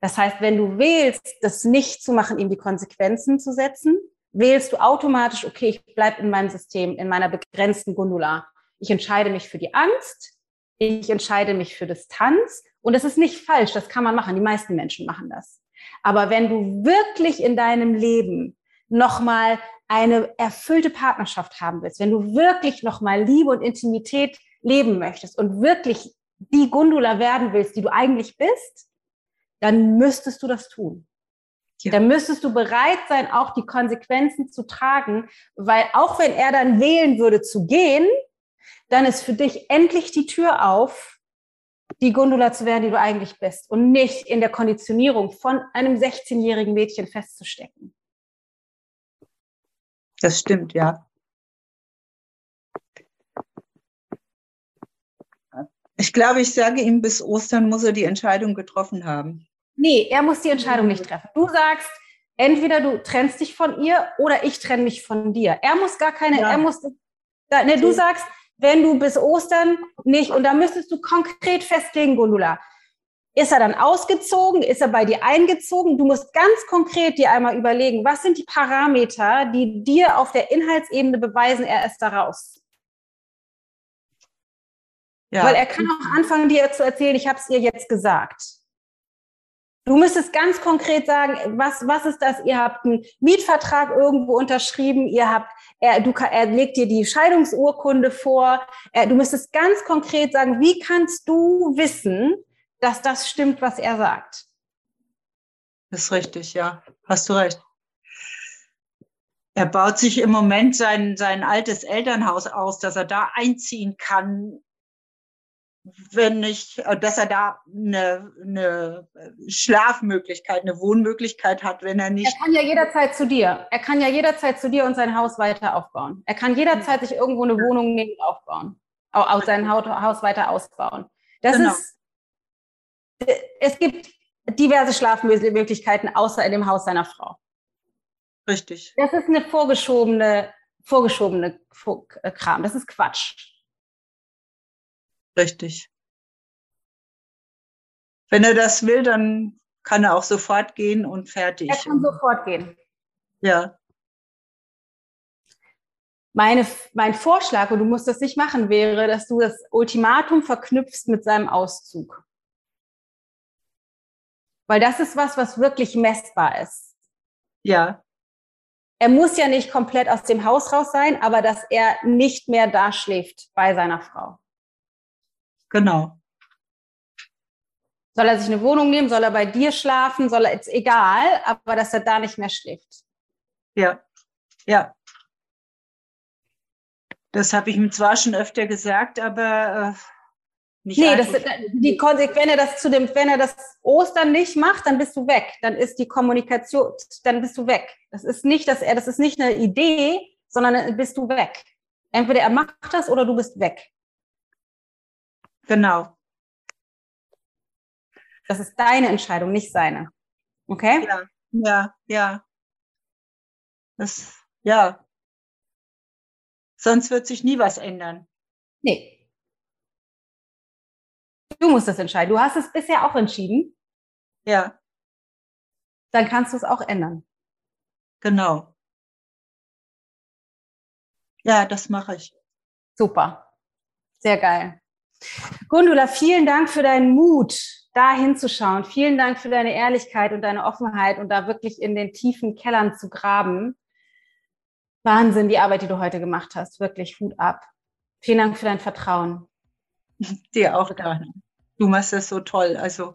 Das heißt, wenn du wählst, das nicht zu machen, ihm die Konsequenzen zu setzen, wählst du automatisch, okay, ich bleibe in meinem System, in meiner begrenzten Gundula. Ich entscheide mich für die Angst, ich entscheide mich für Distanz und das ist nicht falsch, das kann man machen, die meisten Menschen machen das. Aber wenn du wirklich in deinem Leben nochmal eine erfüllte Partnerschaft haben willst, wenn du wirklich nochmal Liebe und Intimität leben möchtest und wirklich die Gundula werden willst, die du eigentlich bist, dann müsstest du das tun. Ja. Dann müsstest du bereit sein, auch die Konsequenzen zu tragen, weil auch wenn er dann wählen würde zu gehen, dann ist für dich endlich die Tür auf, die Gundula zu werden, die du eigentlich bist und nicht in der Konditionierung von einem 16-jährigen Mädchen festzustecken. Das stimmt, ja. Ich glaube, ich sage ihm, bis Ostern muss er die Entscheidung getroffen haben. Nee, er muss die Entscheidung nicht treffen. Du sagst, entweder du trennst dich von ihr oder ich trenne mich von dir. Er muss gar keine, ja. er muss, ne, du sagst, wenn du bis Ostern nicht, und da müsstest du konkret festlegen, Gundula, ist er dann ausgezogen? Ist er bei dir eingezogen? Du musst ganz konkret dir einmal überlegen, was sind die Parameter, die dir auf der Inhaltsebene beweisen, er ist da raus. Ja. Weil er kann auch anfangen, dir zu erzählen, ich habe es ihr jetzt gesagt. Du müsstest ganz konkret sagen, was, was ist das? Ihr habt einen Mietvertrag irgendwo unterschrieben, ihr habt, er, du, er legt dir die Scheidungsurkunde vor. Er, du müsstest ganz konkret sagen, wie kannst du wissen, dass das stimmt, was er sagt? Das ist richtig, ja. Hast du recht. Er baut sich im Moment sein, sein altes Elternhaus aus, dass er da einziehen kann, wenn ich, äh, dass er da eine, eine Schlafmöglichkeit, eine Wohnmöglichkeit hat, wenn er nicht. Er kann ja jederzeit zu dir. Er kann ja jederzeit zu dir und sein Haus weiter aufbauen. Er kann jederzeit sich irgendwo eine Wohnung nehmen und aufbauen. Auch sein Haus weiter ausbauen. Das genau. ist, es gibt diverse Schlafmöglichkeiten außer in dem Haus seiner Frau. Richtig. Das ist eine vorgeschobene, vorgeschobene Kram. Das ist Quatsch. Richtig. Wenn er das will, dann kann er auch sofort gehen und fertig. Er kann sofort gehen. Ja. Meine, mein Vorschlag, und du musst das nicht machen, wäre, dass du das Ultimatum verknüpfst mit seinem Auszug. Weil das ist was, was wirklich messbar ist. Ja. Er muss ja nicht komplett aus dem Haus raus sein, aber dass er nicht mehr da schläft bei seiner Frau. Genau. Soll er sich eine Wohnung nehmen? Soll er bei dir schlafen? Soll er, ist egal, aber dass er da nicht mehr schläft. Ja, ja. Das habe ich ihm zwar schon öfter gesagt, aber äh, nicht. Nee, das, die Konsequenz, wenn er das zu dem, wenn er das Ostern nicht macht, dann bist du weg. Dann ist die Kommunikation, dann bist du weg. Das ist nicht, dass er, das ist nicht eine Idee, sondern dann bist du weg. Entweder er macht das oder du bist weg. Genau. Das ist deine Entscheidung, nicht seine. Okay? Ja, ja, ja. Das, ja. Sonst wird sich nie was ändern. Nee. Du musst das entscheiden. Du hast es bisher auch entschieden. Ja. Dann kannst du es auch ändern. Genau. Ja, das mache ich. Super. Sehr geil. Gundula, vielen Dank für deinen Mut, da hinzuschauen. Vielen Dank für deine Ehrlichkeit und deine Offenheit und da wirklich in den tiefen Kellern zu graben. Wahnsinn, die Arbeit, die du heute gemacht hast. Wirklich Hut ab. Vielen Dank für dein Vertrauen. [LAUGHS] Dir auch, Dana. Du machst das so toll. Also,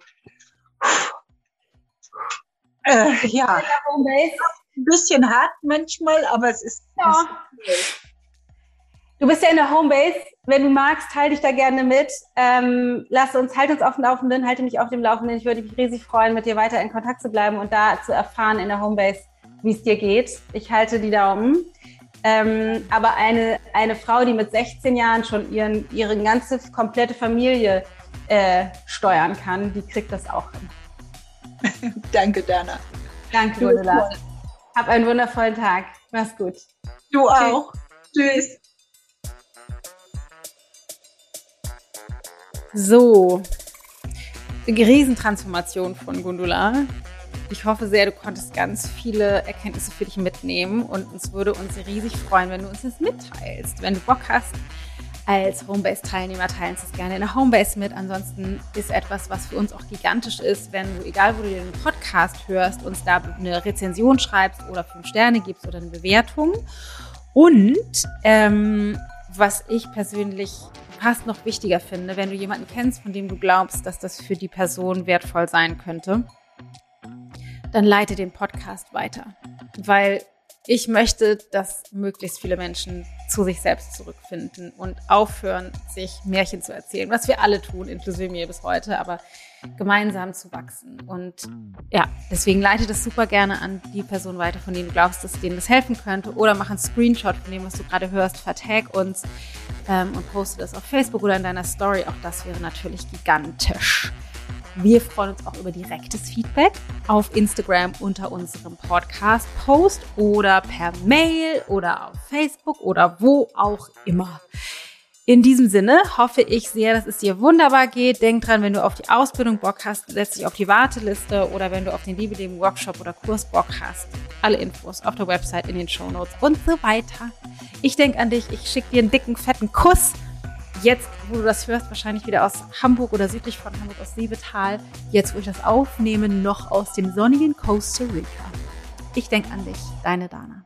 äh, ja, ein bisschen hart manchmal, aber es ist. Ja. Du bist ja in der Homebase. Wenn du magst, teile dich da gerne mit. Ähm, lass uns, halt uns auf dem Laufenden, halte mich auf dem Laufenden. Ich würde mich riesig freuen, mit dir weiter in Kontakt zu bleiben und da zu erfahren in der Homebase, wie es dir geht. Ich halte die Daumen. Ähm, aber eine, eine Frau, die mit 16 Jahren schon ihren, ihre ganze komplette Familie äh, steuern kann, die kriegt das auch hin. [LAUGHS] Danke, Dana. Danke, Gundula. Hab einen wundervollen Tag. Mach's gut. Du auch. Tschüss. So, Riesentransformation von Gundula. Ich hoffe sehr, du konntest ganz viele Erkenntnisse für dich mitnehmen und uns würde uns riesig freuen, wenn du uns das mitteilst. Wenn du Bock hast, als Homebase-Teilnehmer teilen uns das gerne in der Homebase mit. Ansonsten ist etwas, was für uns auch gigantisch ist, wenn du, egal wo du den Podcast hörst, uns da eine Rezension schreibst oder fünf Sterne gibst oder eine Bewertung. Und ähm, was ich persönlich fast noch wichtiger finde, wenn du jemanden kennst, von dem du glaubst, dass das für die Person wertvoll sein könnte, dann leite den Podcast weiter. Weil ich möchte, dass möglichst viele Menschen zu sich selbst zurückfinden und aufhören, sich Märchen zu erzählen, was wir alle tun, inklusive mir bis heute, aber gemeinsam zu wachsen. Und ja, deswegen leite das super gerne an die Person weiter, von denen du glaubst, dass denen das helfen könnte. Oder mach einen Screenshot von dem, was du gerade hörst, vertag uns ähm, und poste das auf Facebook oder in deiner Story. Auch das wäre natürlich gigantisch. Wir freuen uns auch über direktes Feedback auf Instagram unter unserem Podcast-Post oder per Mail oder auf Facebook oder wo auch immer. In diesem Sinne hoffe ich sehr, dass es dir wunderbar geht. Denk dran, wenn du auf die Ausbildung Bock hast, setz dich auf die Warteliste oder wenn du auf den Liebe Leben Workshop oder Kurs Bock hast. Alle Infos auf der Website, in den Show Notes und so weiter. Ich denke an dich. Ich schicke dir einen dicken, fetten Kuss jetzt, wo du das hörst, wahrscheinlich wieder aus Hamburg oder südlich von Hamburg aus Siebetal, jetzt, wo ich das aufnehme, noch aus dem sonnigen Costa Rica. Ich denke an dich, deine Dana.